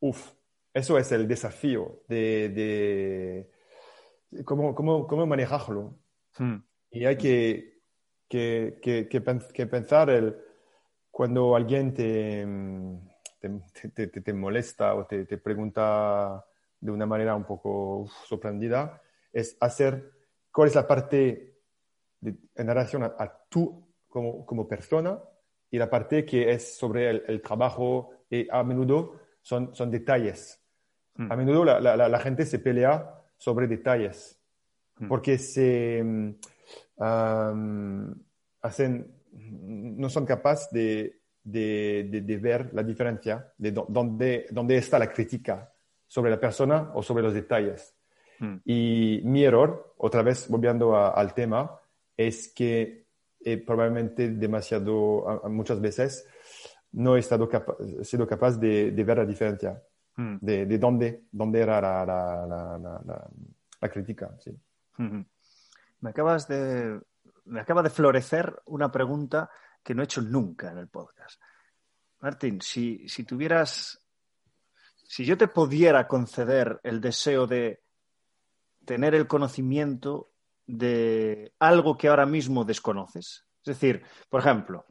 uff, eso es el desafío de, de cómo, cómo, cómo, manejarlo. Hmm. Y hay que, que, que, que pensar el, cuando alguien te, te, te, te molesta o te, pregunta de una manera un poco sorprendida, es hacer cuál es la parte en relación a, a tú como, como persona y la parte que es sobre el, trabajo y a menudo son, son detalles. Hmm. A menudo la, la, la, gente se pelea sobre detalles hmm. porque se um, hacen, no son capaces de, de, de, ver la diferencia de dónde, dónde está la crítica sobre la persona o sobre los detalles. Hmm. Y mi error, otra vez volviendo al tema, es que y probablemente demasiado, muchas veces, no he estado sido capaz de, ver la diferencia, hmm. de, de, dónde, dónde era la, la, la, crítica. Sí. Me acabas de, me acaba de florecer una pregunta que no he hecho nunca en el podcast. Martín, si, si tuvieras, si yo te pudiera conceder el deseo de tener el conocimiento de algo que ahora mismo desconoces, es decir, por ejemplo,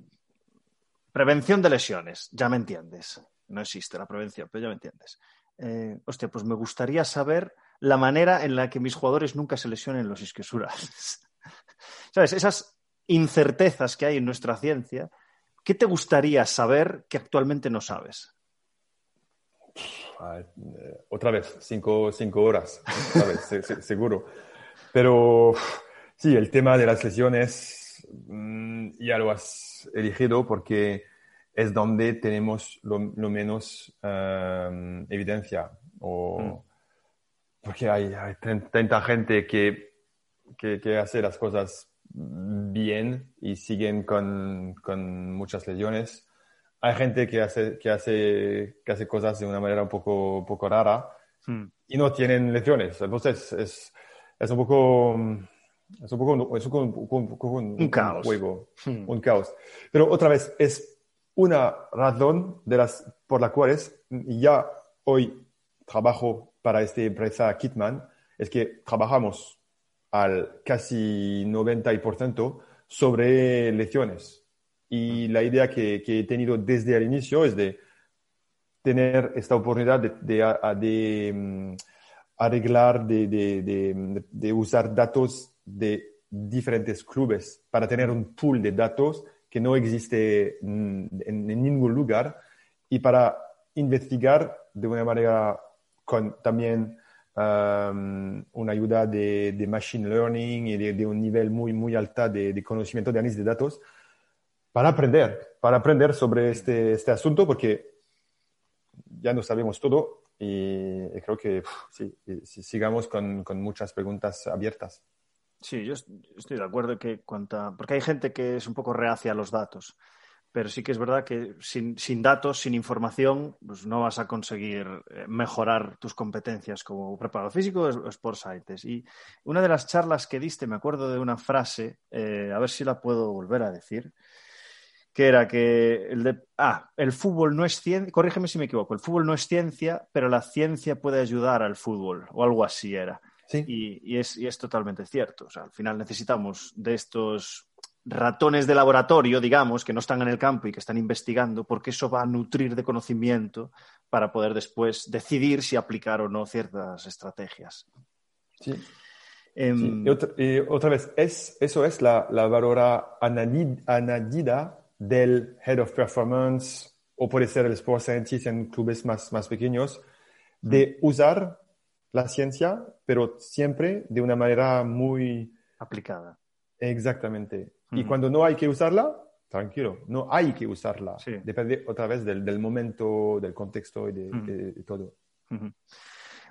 prevención de lesiones, ya me entiendes, no existe la prevención, pero ya me entiendes. Eh, hostia, pues me gustaría saber la manera en la que mis jugadores nunca se lesionen los isquiosurales. [LAUGHS] ¿Sabes? Esas incertezas que hay en nuestra ciencia, ¿qué te gustaría saber que actualmente no sabes? Eh, otra vez, cinco, horas, seguro. Pero sí, el tema de las lesiones mm, ya lo has elegido porque es donde tenemos lo, menos eh, evidencia. O, mm. Porque hay, hay tanta gente que, que hace las cosas bien y siguen con, con, muchas lesiones. Hay gente que hace, que, hace, que hace cosas de una manera un poco, poco rara hmm. y no tienen lesiones. Entonces es, es un poco... Es un poco, es un, un, caos. juego, hmm. un caos. Pero otra vez, es una razón de las, por las cuales ya hoy trabajo para esta empresa Kitman, es que trabajamos al casi 90% sobre lecciones. Y la idea que, he tenido desde el inicio es de tener esta oportunidad de, mm, arreglar, de, usar datos de diferentes clubes para tener un pool de datos que no existe en, en ningún lugar y para investigar de una manera con también una ayuda de, machine learning y de, un nivel muy, muy alto de, conocimiento de análisis de datos para aprender, para aprender sobre este, este asunto porque ya no sabemos todo y, creo que sí, sigamos con, con, muchas preguntas abiertas. Sí, yo estoy de acuerdo que cuanta, porque hay gente que es un poco reacia a los datos pero sí que es verdad que sin, datos, sin información, pues no vas a conseguir eh, mejorar tus competencias como preparador físico o sport scientist. Y una de las charlas que diste, me acuerdo de una frase, eh, a ver si la puedo volver a decir, que era que el de, ah, el fútbol no es ciencia, corrígeme si me equivoco, el fútbol no es ciencia, pero la ciencia puede ayudar al fútbol, o algo así era. Sí. Y, es, y es totalmente cierto. O sea, al final necesitamos de estos ratones de laboratorio, digamos, que no están en el campo y que están investigando, porque eso va a nutrir de conocimiento para poder después decidir si aplicar o no ciertas estrategias. Sí. Em, otra, vez, es, eso es la, la valora añadida del Head of Performance o puede ser el Sport Scientist en clubes más, más pequeños, de usar la ciencia, pero siempre de una manera muy aplicada. Exactamente. Y cuando no hay que usarla, tranquilo, no hay que usarla. Depende otra vez del, momento, del contexto y de, todo.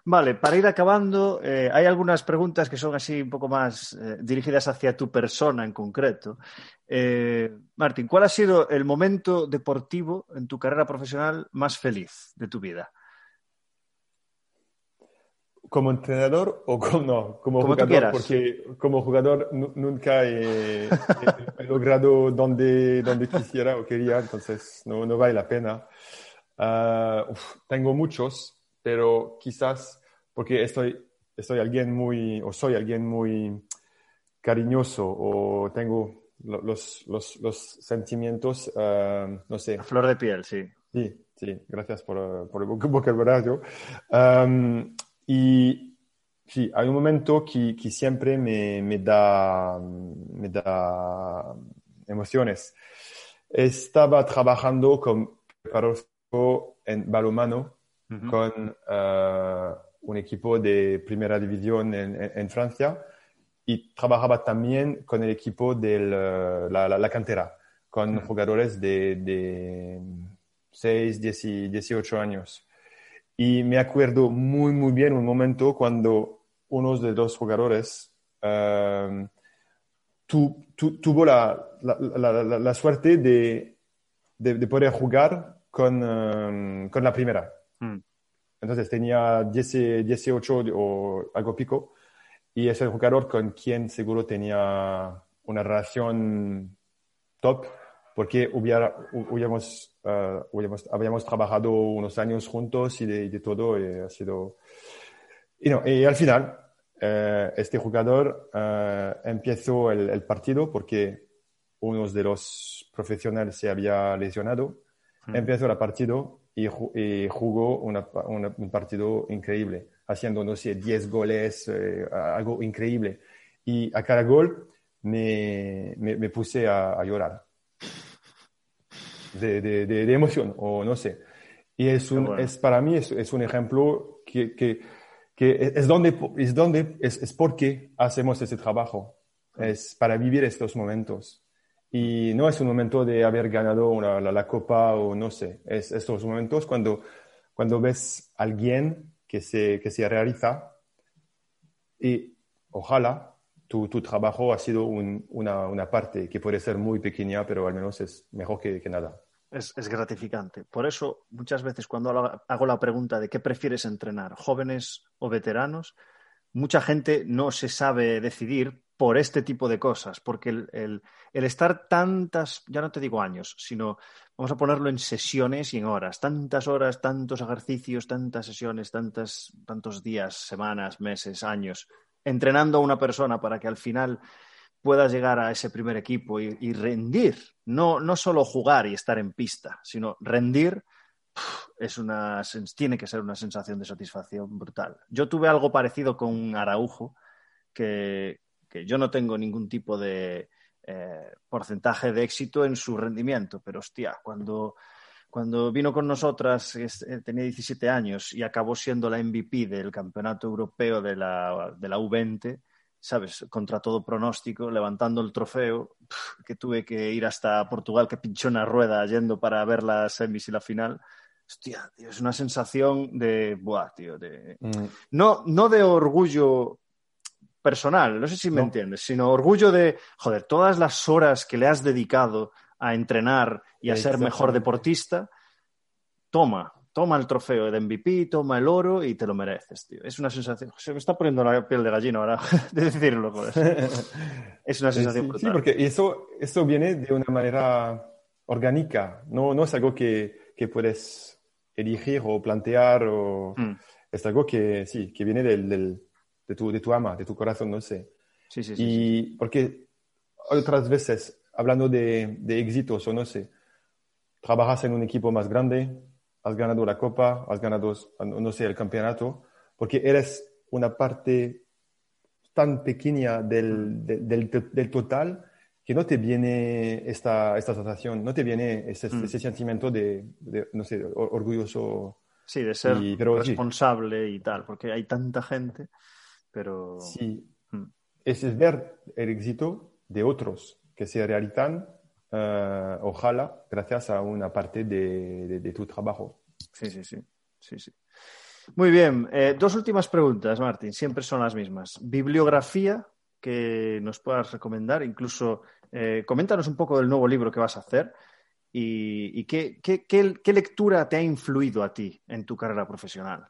Vale, para ir acabando, eh, hay algunas preguntas que son así un poco más eh, dirigidas hacia tu persona en concreto. Eh, Martín, ¿cuál ha sido el momento deportivo en tu carrera profesional más feliz de tu vida? como entrenador o [LAUGHS] como, como, jugador, porque como jugador nunca he, logrado donde, donde quisiera o quería, entonces no, no vale la pena. Ah, tengo muchos, pero quizás porque estoy, estoy alguien muy, o soy alguien muy cariñoso o tengo los, los, los sentimientos, ah, no sé. A flor de piel, sí. Sí, sí, gracias por, por el vocabulario. Um, y sí, hay un momento que, que siempre me, me, da, me da emociones. Estaba trabajando con en con uh, un equipo de primera división en, en, Francia y trabajaba también con el equipo de uh, la, la, cantera, con jugadores de, de 6, 18 años. Y me acuerdo muy, muy bien un momento cuando uno de los jugadores em, tuvo la, la, suerte de, de, poder jugar con, um, con la primera. Mm. Entonces tenía 18 o algo pico y es el jugador con quien seguro tenía una relación top porque hubiera, hubiéramos, uh, habíamos trabajado unos años juntos y de, todo y ha sido... Y, no, y al final, uh, este jugador uh, empezó el, partido porque uno de los profesionales se había lesionado. Mm. Empezó el partido y, jugó un partido increíble, haciendo, no sé, 10 goles, eh, algo increíble. Y a cada gol me, me, puse a, llorar de, de, de, emoción, o no sé. Y es, un, es para mí es, es un ejemplo que, que, que, es donde, es, donde es, es porque hacemos ese trabajo, es para vivir estos momentos. Y no es un momento de haber ganado la, copa o no sé, es estos momentos cuando, cuando ves a alguien que se, que se realiza y ojalá tu, tu trabajo ha sido una, una, parte que puede ser muy pequeña, pero al menos es mejor que, que nada. Es, es, gratificante. Por eso, muchas veces cuando hago la pregunta de qué prefieres entrenar, jóvenes o veteranos, mucha gente no se sabe decidir por este tipo de cosas, porque el, estar tantas, ya no te digo años, sino vamos a ponerlo en sesiones y en horas, tantas horas, tantos ejercicios, tantas sesiones, tantas, tantos días, semanas, meses, años, entrenando a una persona para que al final pueda llegar a ese primer equipo y, rendir, no, no solo jugar y estar en pista, sino rendir, es una, tiene que ser una sensación de satisfacción brutal. Yo tuve algo parecido con Araujo, que, que yo no tengo ningún tipo de eh, porcentaje de éxito en su rendimiento, pero hostia, cuando, cuando vino con nosotras, eh, tenía 17 años y acabó siendo la MVP del Campeonato Europeo de la, de la U20, ¿sabes? Contra todo pronóstico, levantando el trofeo, que tuve que ir hasta Portugal, que pinchó una rueda yendo para ver la semis y la final. Hostia, tío, es una sensación de, buah, tío, de... Mm. No, no de orgullo personal, no sé si me entiendes, sino orgullo de, joder, todas las horas que le has dedicado a entrenar y a ser mejor deportista, toma, toma el trofeo de MVP, toma el oro y te lo mereces, tío. Es una sensación, se me está poniendo la piel de gallina ahora [LAUGHS] de decirlo, joder. [LAUGHS] Es una sensación sí, Sí, porque eso, eso viene de una manera orgánica, no, no es algo que, que puedes elegir o plantear, o... Mm. es algo que, sí, que viene del de tu, de tu ama, de tu corazón, no sé. Sí, sí, sí. Y porque otras veces, hablando de, de éxitos o no sé, trabajas en un equipo más grande, has ganado la copa, has ganado, no sé, el campeonato, porque eres una parte tan pequeña del, del, del, total que no te viene esta, esta sensación, no te viene ese, mm. ese sentimiento de, de, no sé, orgulloso. Sí, de ser responsable y tal, porque hay tanta gente pero... Sí, mm. es ver el éxito de otros que se realizan, eh, ojalá, gracias a una parte de, de, tu trabajo. Sí, sí, sí. sí, sí. Muy bien. Eh, dos últimas preguntas, Martín. Siempre son las mismas. Bibliografía que nos puedas recomendar. Incluso eh, coméntanos un poco del nuevo libro que vas a hacer y, y qué, qué, qué, qué, lectura te ha influido a ti en tu carrera profesional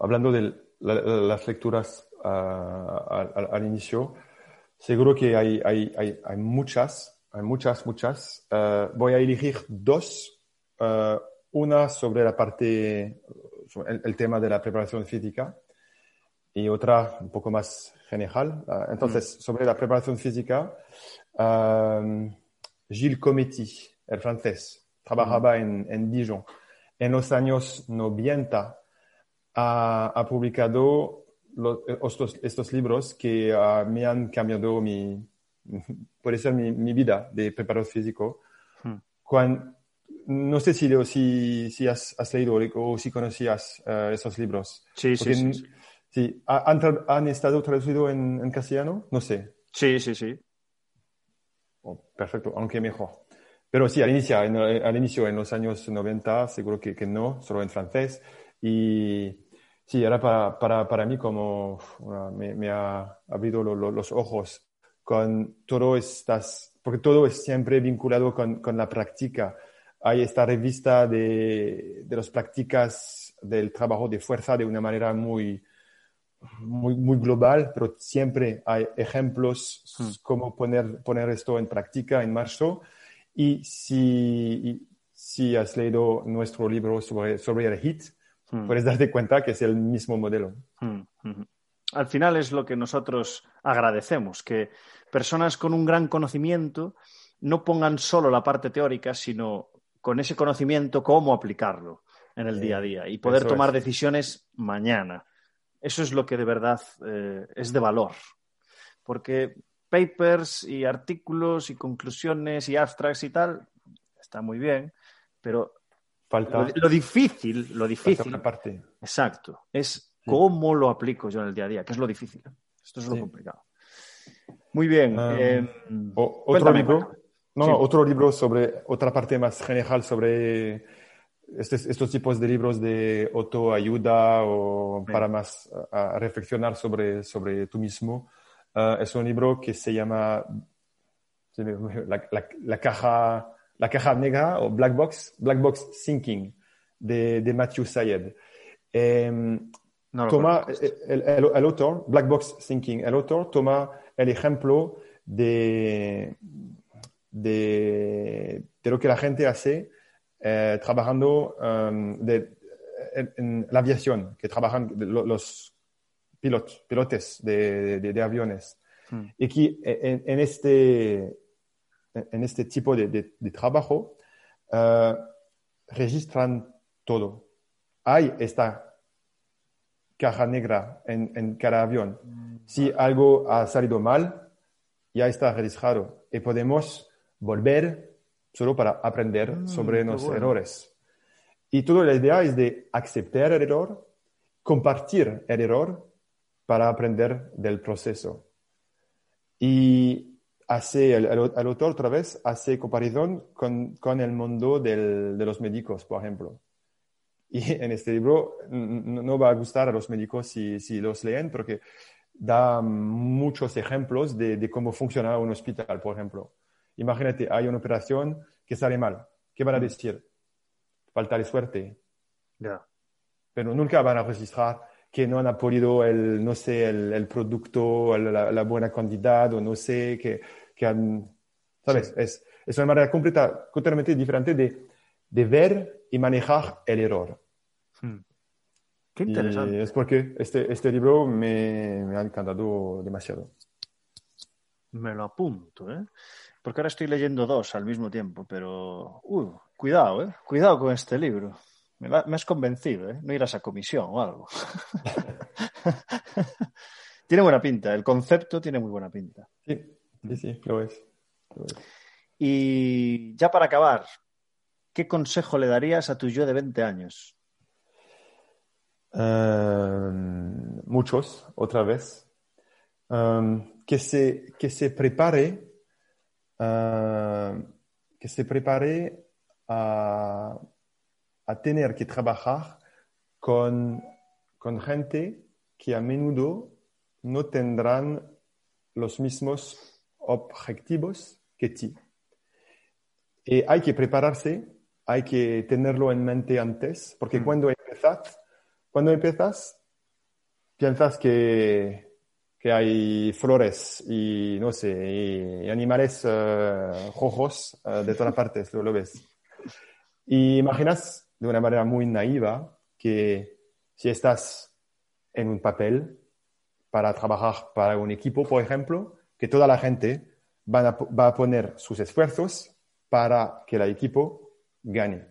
hablando de las lecturas ah, al, inicio, seguro que hay, hay, hay, hay muchas, hay muchas, muchas. Ah, voy a elegir dos. Ah, una sobre la parte, el, tema de la preparación física y otra un poco más general. entonces, mm. sobre la preparación física, Gilles Cometti, el francés, trabajaba mm. en, en Dijon. En los años 90 ha, publicado estos, libros que ah, me han cambiado mi, [LAUGHS] puede ser mi, vida de preparador físico. Hmm. no sé si, si, si has, leído o si conocías uh, esos libros. Sí, sí, sí, ¿Han, estado traducidos en, castellano? No sé. Sí, sí, sí. Oh, perfecto, aunque mejor. Pero sí, al inicio, en, al inicio, en los años 90, seguro que, que no, solo en francés. Y sí, era para, para, para mí como me, me, ha abierto los ojos con todo estas, porque todo es siempre vinculado con, con la práctica. Hay esta revista de, de las prácticas del trabajo de fuerza de una manera muy, muy, muy global, pero siempre hay ejemplos hmm. cómo poner, poner esto en práctica, en marzo. Y si, si has leído nuestro libro sobre, sobre el HIT, hmm. puedes darte cuenta que es el mismo modelo. Hmm, Al final es lo que nosotros agradecemos, que personas con un gran conocimiento no pongan solo la parte teórica, sino con ese conocimiento cómo aplicarlo en el día a día y poder tomar decisiones mañana. Eso es lo que de verdad eh, es de valor. Porque papers y artículos y conclusiones y abstracts y tal, está muy bien, pero Falta, lo, difícil, lo difícil. Parte. Exacto. Es cómo lo aplico yo en el día a día, que es lo difícil. Esto es lo complicado. Muy bien. Um, eh, otro libro. No, otro libro sobre otra parte más general sobre estos, tipos de libros de autoayuda o para más a, reflexionar sobre, sobre tú mismo. Uh, es un libro que se llama la, la, caja, la caja negra o Black Box, Black Box Thinking de, de Matthew Syed. Eh, toma el, el, el, autor, Black Box Thinking, el autor toma el ejemplo de, de, de lo que la gente hace eh, trabajando um, de, en, la aviación, que trabajan los pilotos, pilotes de, de, aviones. Hmm. Y que en, en, este, en este tipo de, trabajo uh, registran todo. Hay esta caja negra en, en, cada avión. Si algo ha salido mal, ya está registrado y podemos volver solo para aprender mm, sobre los errores. Y toda la idea es de aceptar el error, compartir el error para aprender del proceso. Y hace, el, autor otra vez hace comparación con, con el mundo del, de los médicos, por ejemplo. Y [LAUGHS] en este libro no va a gustar a los médicos si, si los leen, porque da muchos ejemplos de, de cómo funciona un hospital, por ejemplo. Imagínate, hay una operación que sale mal. ¿Qué van a decir? Falta de suerte. Pero nunca van a registrar que no han podido el, no sé, el, producto, la, buena cantidad o no sé, que, que han... ¿Sabes? Es, es, una manera completa, completamente diferente de, de ver y manejar el error. Hmm. Qué interesante. es porque este, este libro me, me ha encantado demasiado. Me lo apunto, ¿eh? Porque ahora estoy leyendo dos al mismo tiempo, pero uh, cuidado, ¿eh? Cuidado con este libro. Me, has convencido, ¿eh? No irás a comisión o algo. [LAUGHS] tiene buena pinta, el concepto tiene muy buena pinta. Sí, sí, sí, lo es. Y ya para acabar, ¿qué consejo le darías a tu yo de 20 años? Em, muchos, otra vez. Em, que, se, que se prepare Ah, que se prepare a, a, tener que trabajar con, con gente que a menudo no tendrán los mismos objetivos que ti. Y hay que prepararse, hay que tenerlo en mente antes, porque mm. cuando empiezas, cuando empiezas, piensas que que hay flores y, no sé, y animales uh, rojos uh, de todas [LAUGHS] partes, lo, lo, ves. Y imaginas de una manera muy naiva que si estás en un papel para trabajar para un equipo, por ejemplo, que toda la gente va a, va a poner sus esfuerzos para que el equipo gane.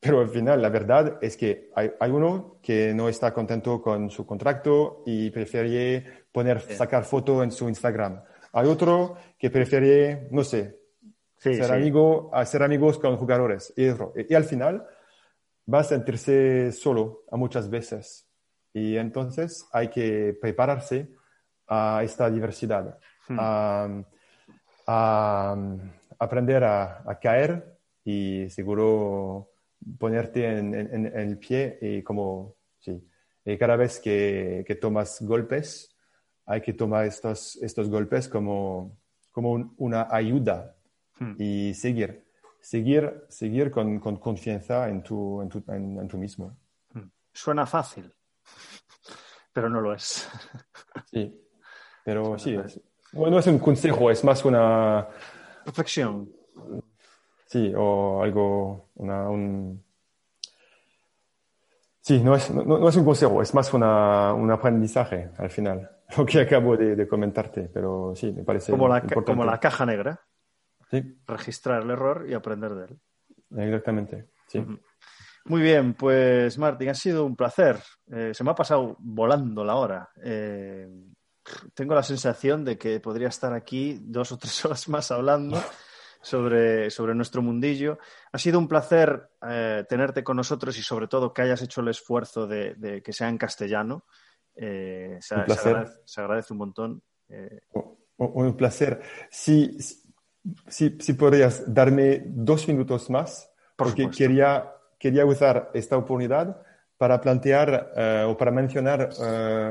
Pero al final, la verdad es que hay, hay, uno que no está contento con su contrato y prefiere poner, sacar foto en su Instagram. Hay otro que prefiere, no sé, ser, Amigo, ser amigos con jugadores. Y, y, al final va a sentirse solo a muchas veces. Y entonces hay que prepararse a esta diversidad, hmm. a, a, aprender a, a caer y seguro ponerte en, en, el pie y como, sí, Y cada vez que, que tomas golpes, hay que tomar estos, estos golpes como, como una ayuda hmm. y seguir, seguir, seguir con, con confianza en tu, en tu, en, tu mismo. Hmm. Suena fácil, pero no lo es. Sí, pero sí, no es un consejo, es más una... Reflexión. Sí, o algo, una, un... Sí, no es, no, es un consejo, es más una, un aprendizaje al final, [LAUGHS] lo que acabo de, comentarte, pero sí, me parece como la, Como la caja negra. Sí. Registrar el error y aprender de él. Exactamente, sí. Muy bien, pues Martín, ha sido un placer. Eh, se me ha pasado volando la hora. Eh, tengo la sensación de que podría estar aquí dos o tres [LAUGHS] horas más hablando sobre, sobre nuestro mundillo. Ha sido un placer eh, tenerte con nosotros y sobre todo que hayas hecho el esfuerzo de, que sea en castellano. Eh, se, un se, agradece, un montón. Un, placer. Si, si, si, podrías darme dos minutos más, porque quería, quería usar esta oportunidad para plantear o para mencionar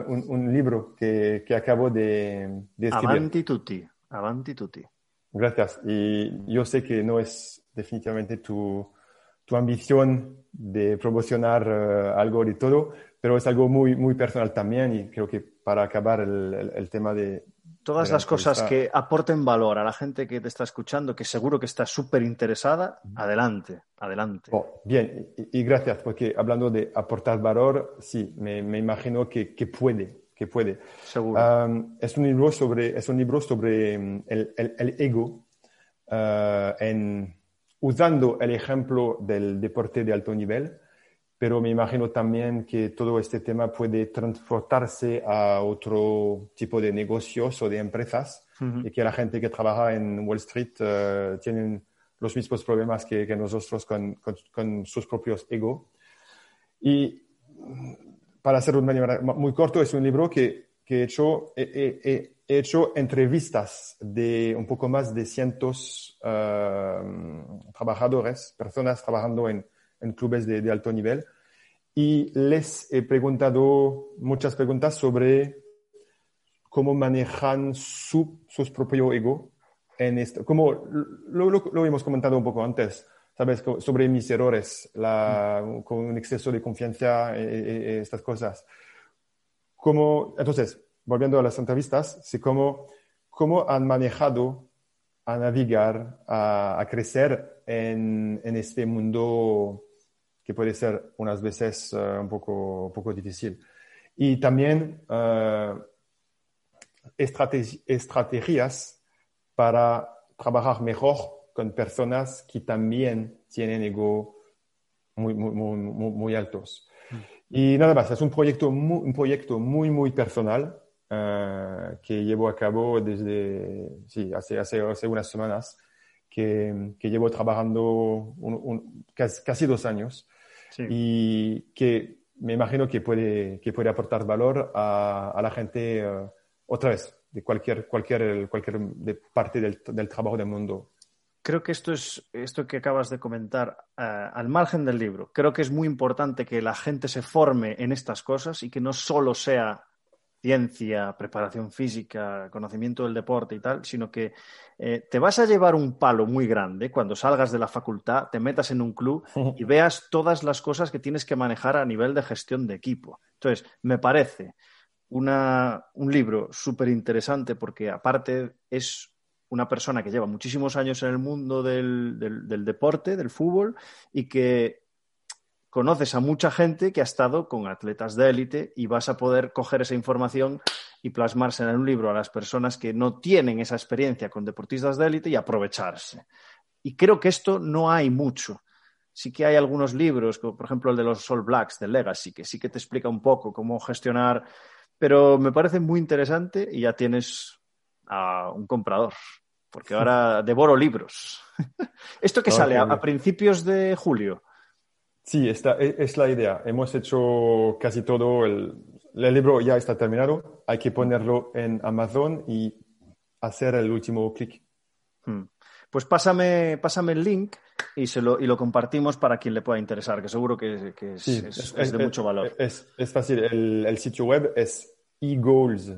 un, libro que, que acabo de, de escribir. Avanti tutti, avanti tutti. Gracias. Y yo sé que no es definitivamente tu, tu ambición de promocionar eh, algo y todo, pero es algo muy, muy personal también y creo que para acabar el, el, tema de... Todas las cosas que aporten valor a la gente que te está escuchando, que seguro que está súper interesada, adelante, adelante. Oh, bien, y, gracias, porque hablando de aportar valor, sí, me, me imagino que, que puede, que puede. es, un libro sobre, es un libro sobre mm, el, el, ego, ah, en, usando el ejemplo del deporte de alto nivel, pero me imagino también que todo este tema puede transportarse a otro tipo de negocios o de empresas y que la gente que trabaja en Wall Street uh, tienen los mismos problemas que, que nosotros con, con, con, sus propios ego. Y para hacerlo de manera muy corto, es un libro que, que he, hecho, he, hecho entrevistas de un poco más de cientos uh, trabajadores, personas trabajando en, en clubes de, alto nivel, y les he preguntado muchas preguntas sobre cómo manejan su, su propio ego en esto. Como lo, lo, hemos comentado un poco antes, ¿sabes? Sobre mis errores, la, con un exceso de confianza, eh, eh, eh, estas cosas. Como, entonces, volviendo a las entrevistas, sí, cómo, cómo han manejado a navegar, a, a crecer en, en, este mundo que puede ser unas veces un, poco, un poco difícil. Y también uh, estrategias para trabajar mejor con personas que también tienen ego muy, muy, muy, muy altos. Mm. Y nada más, es un proyecto muy, un proyecto muy, muy personal uh, que llevo a cabo desde, sí, hace, hace, hace unas semanas, que, que llevo trabajando un, un, casi, casi, dos años sí. y que me imagino que puede, que puede aportar valor a, a la gente uh, otra vez, de cualquier, cualquier, cualquier de parte del, del trabajo del mundo creo que esto es esto que acabas de comentar uh, al margen del libro. Creo que es muy importante que la gente se forme en estas cosas y que no solo sea ciencia, preparación física, conocimiento del deporte y tal, sino que eh, te vas a llevar un palo muy grande cuando salgas de la facultad, te metas en un club [LAUGHS] y veas todas las cosas que tienes que manejar a nivel de gestión de equipo. Entonces, me parece una, un libro súper interesante porque aparte es una persona que lleva muchísimos años en el mundo del, del, del, deporte, del fútbol, y que conoces a mucha gente que ha estado con atletas de élite y vas a poder coger esa información y plasmarse en un libro a las personas que no tienen esa experiencia con deportistas de élite y aprovecharse. Y creo que esto no hay mucho. Sí que hay algunos libros, como por ejemplo el de los All Blacks, de Legacy, que sí que te explica un poco cómo gestionar, pero me parece muy interesante y ya tienes a un comprador porque ahora [LAUGHS] devoro libros. [LAUGHS] ¿Esto que sale? A, principios de julio? Sí, esta e, es la idea. Hemos hecho casi todo. El, el, libro ya está terminado. Hay que ponerlo en Amazon y hacer el último clic. Hmm. Pues pásame, pásame el link y, se lo, y lo compartimos para quien le pueda interesar, que seguro que, es, de mucho valor. Es, fácil, el, sitio web es eGoals.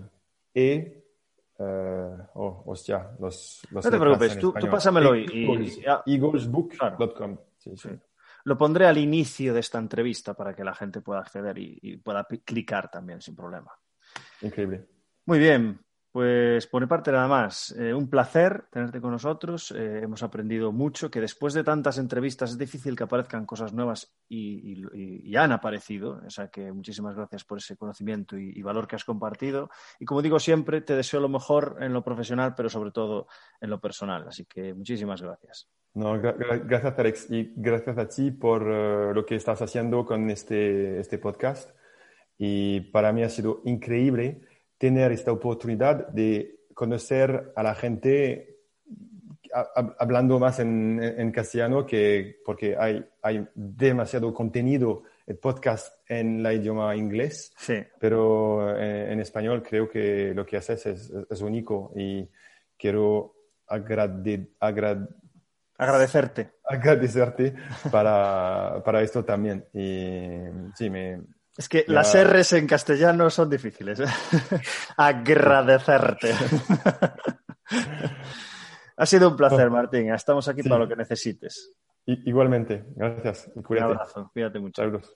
E, uh, oh, hostia, los, no te preocupes, tú, pásamelo y, eGoalsbook.com. Lo pondré al inicio de esta entrevista para que la gente pueda acceder y pueda clicar también sin problema. Increíble. Muy bien, pues por mi parte nada más. Eh, un placer tenerte con nosotros. Eh, hemos aprendido mucho, que después de tantas entrevistas es difícil que aparezcan cosas nuevas y, han aparecido. O sea que muchísimas gracias por ese conocimiento y, valor que has compartido. Y como digo siempre, te deseo lo mejor en lo profesional, pero sobre todo en lo personal. Así que muchísimas gracias. No, gracias Alex y gracias a ti por eh, lo que estás haciendo con este, este podcast. Y para mí ha sido increíble tener esta oportunidad de conocer a la gente hablando más en, castellano que porque hay, hay demasiado contenido el podcast en la idioma inglés, sí. pero eh, en, español creo que lo que haces es, es, único y quiero agradecerte. Agradecerte para, para esto también. Y sí, me, es que las R's en castellano son difíciles. ¿eh? [LAUGHS] Agradecerte. [LAUGHS] ha sido un placer, Martín. Estamos aquí para lo que necesites. igualmente. Gracias. Un abrazo. Cuídate mucho. Saludos.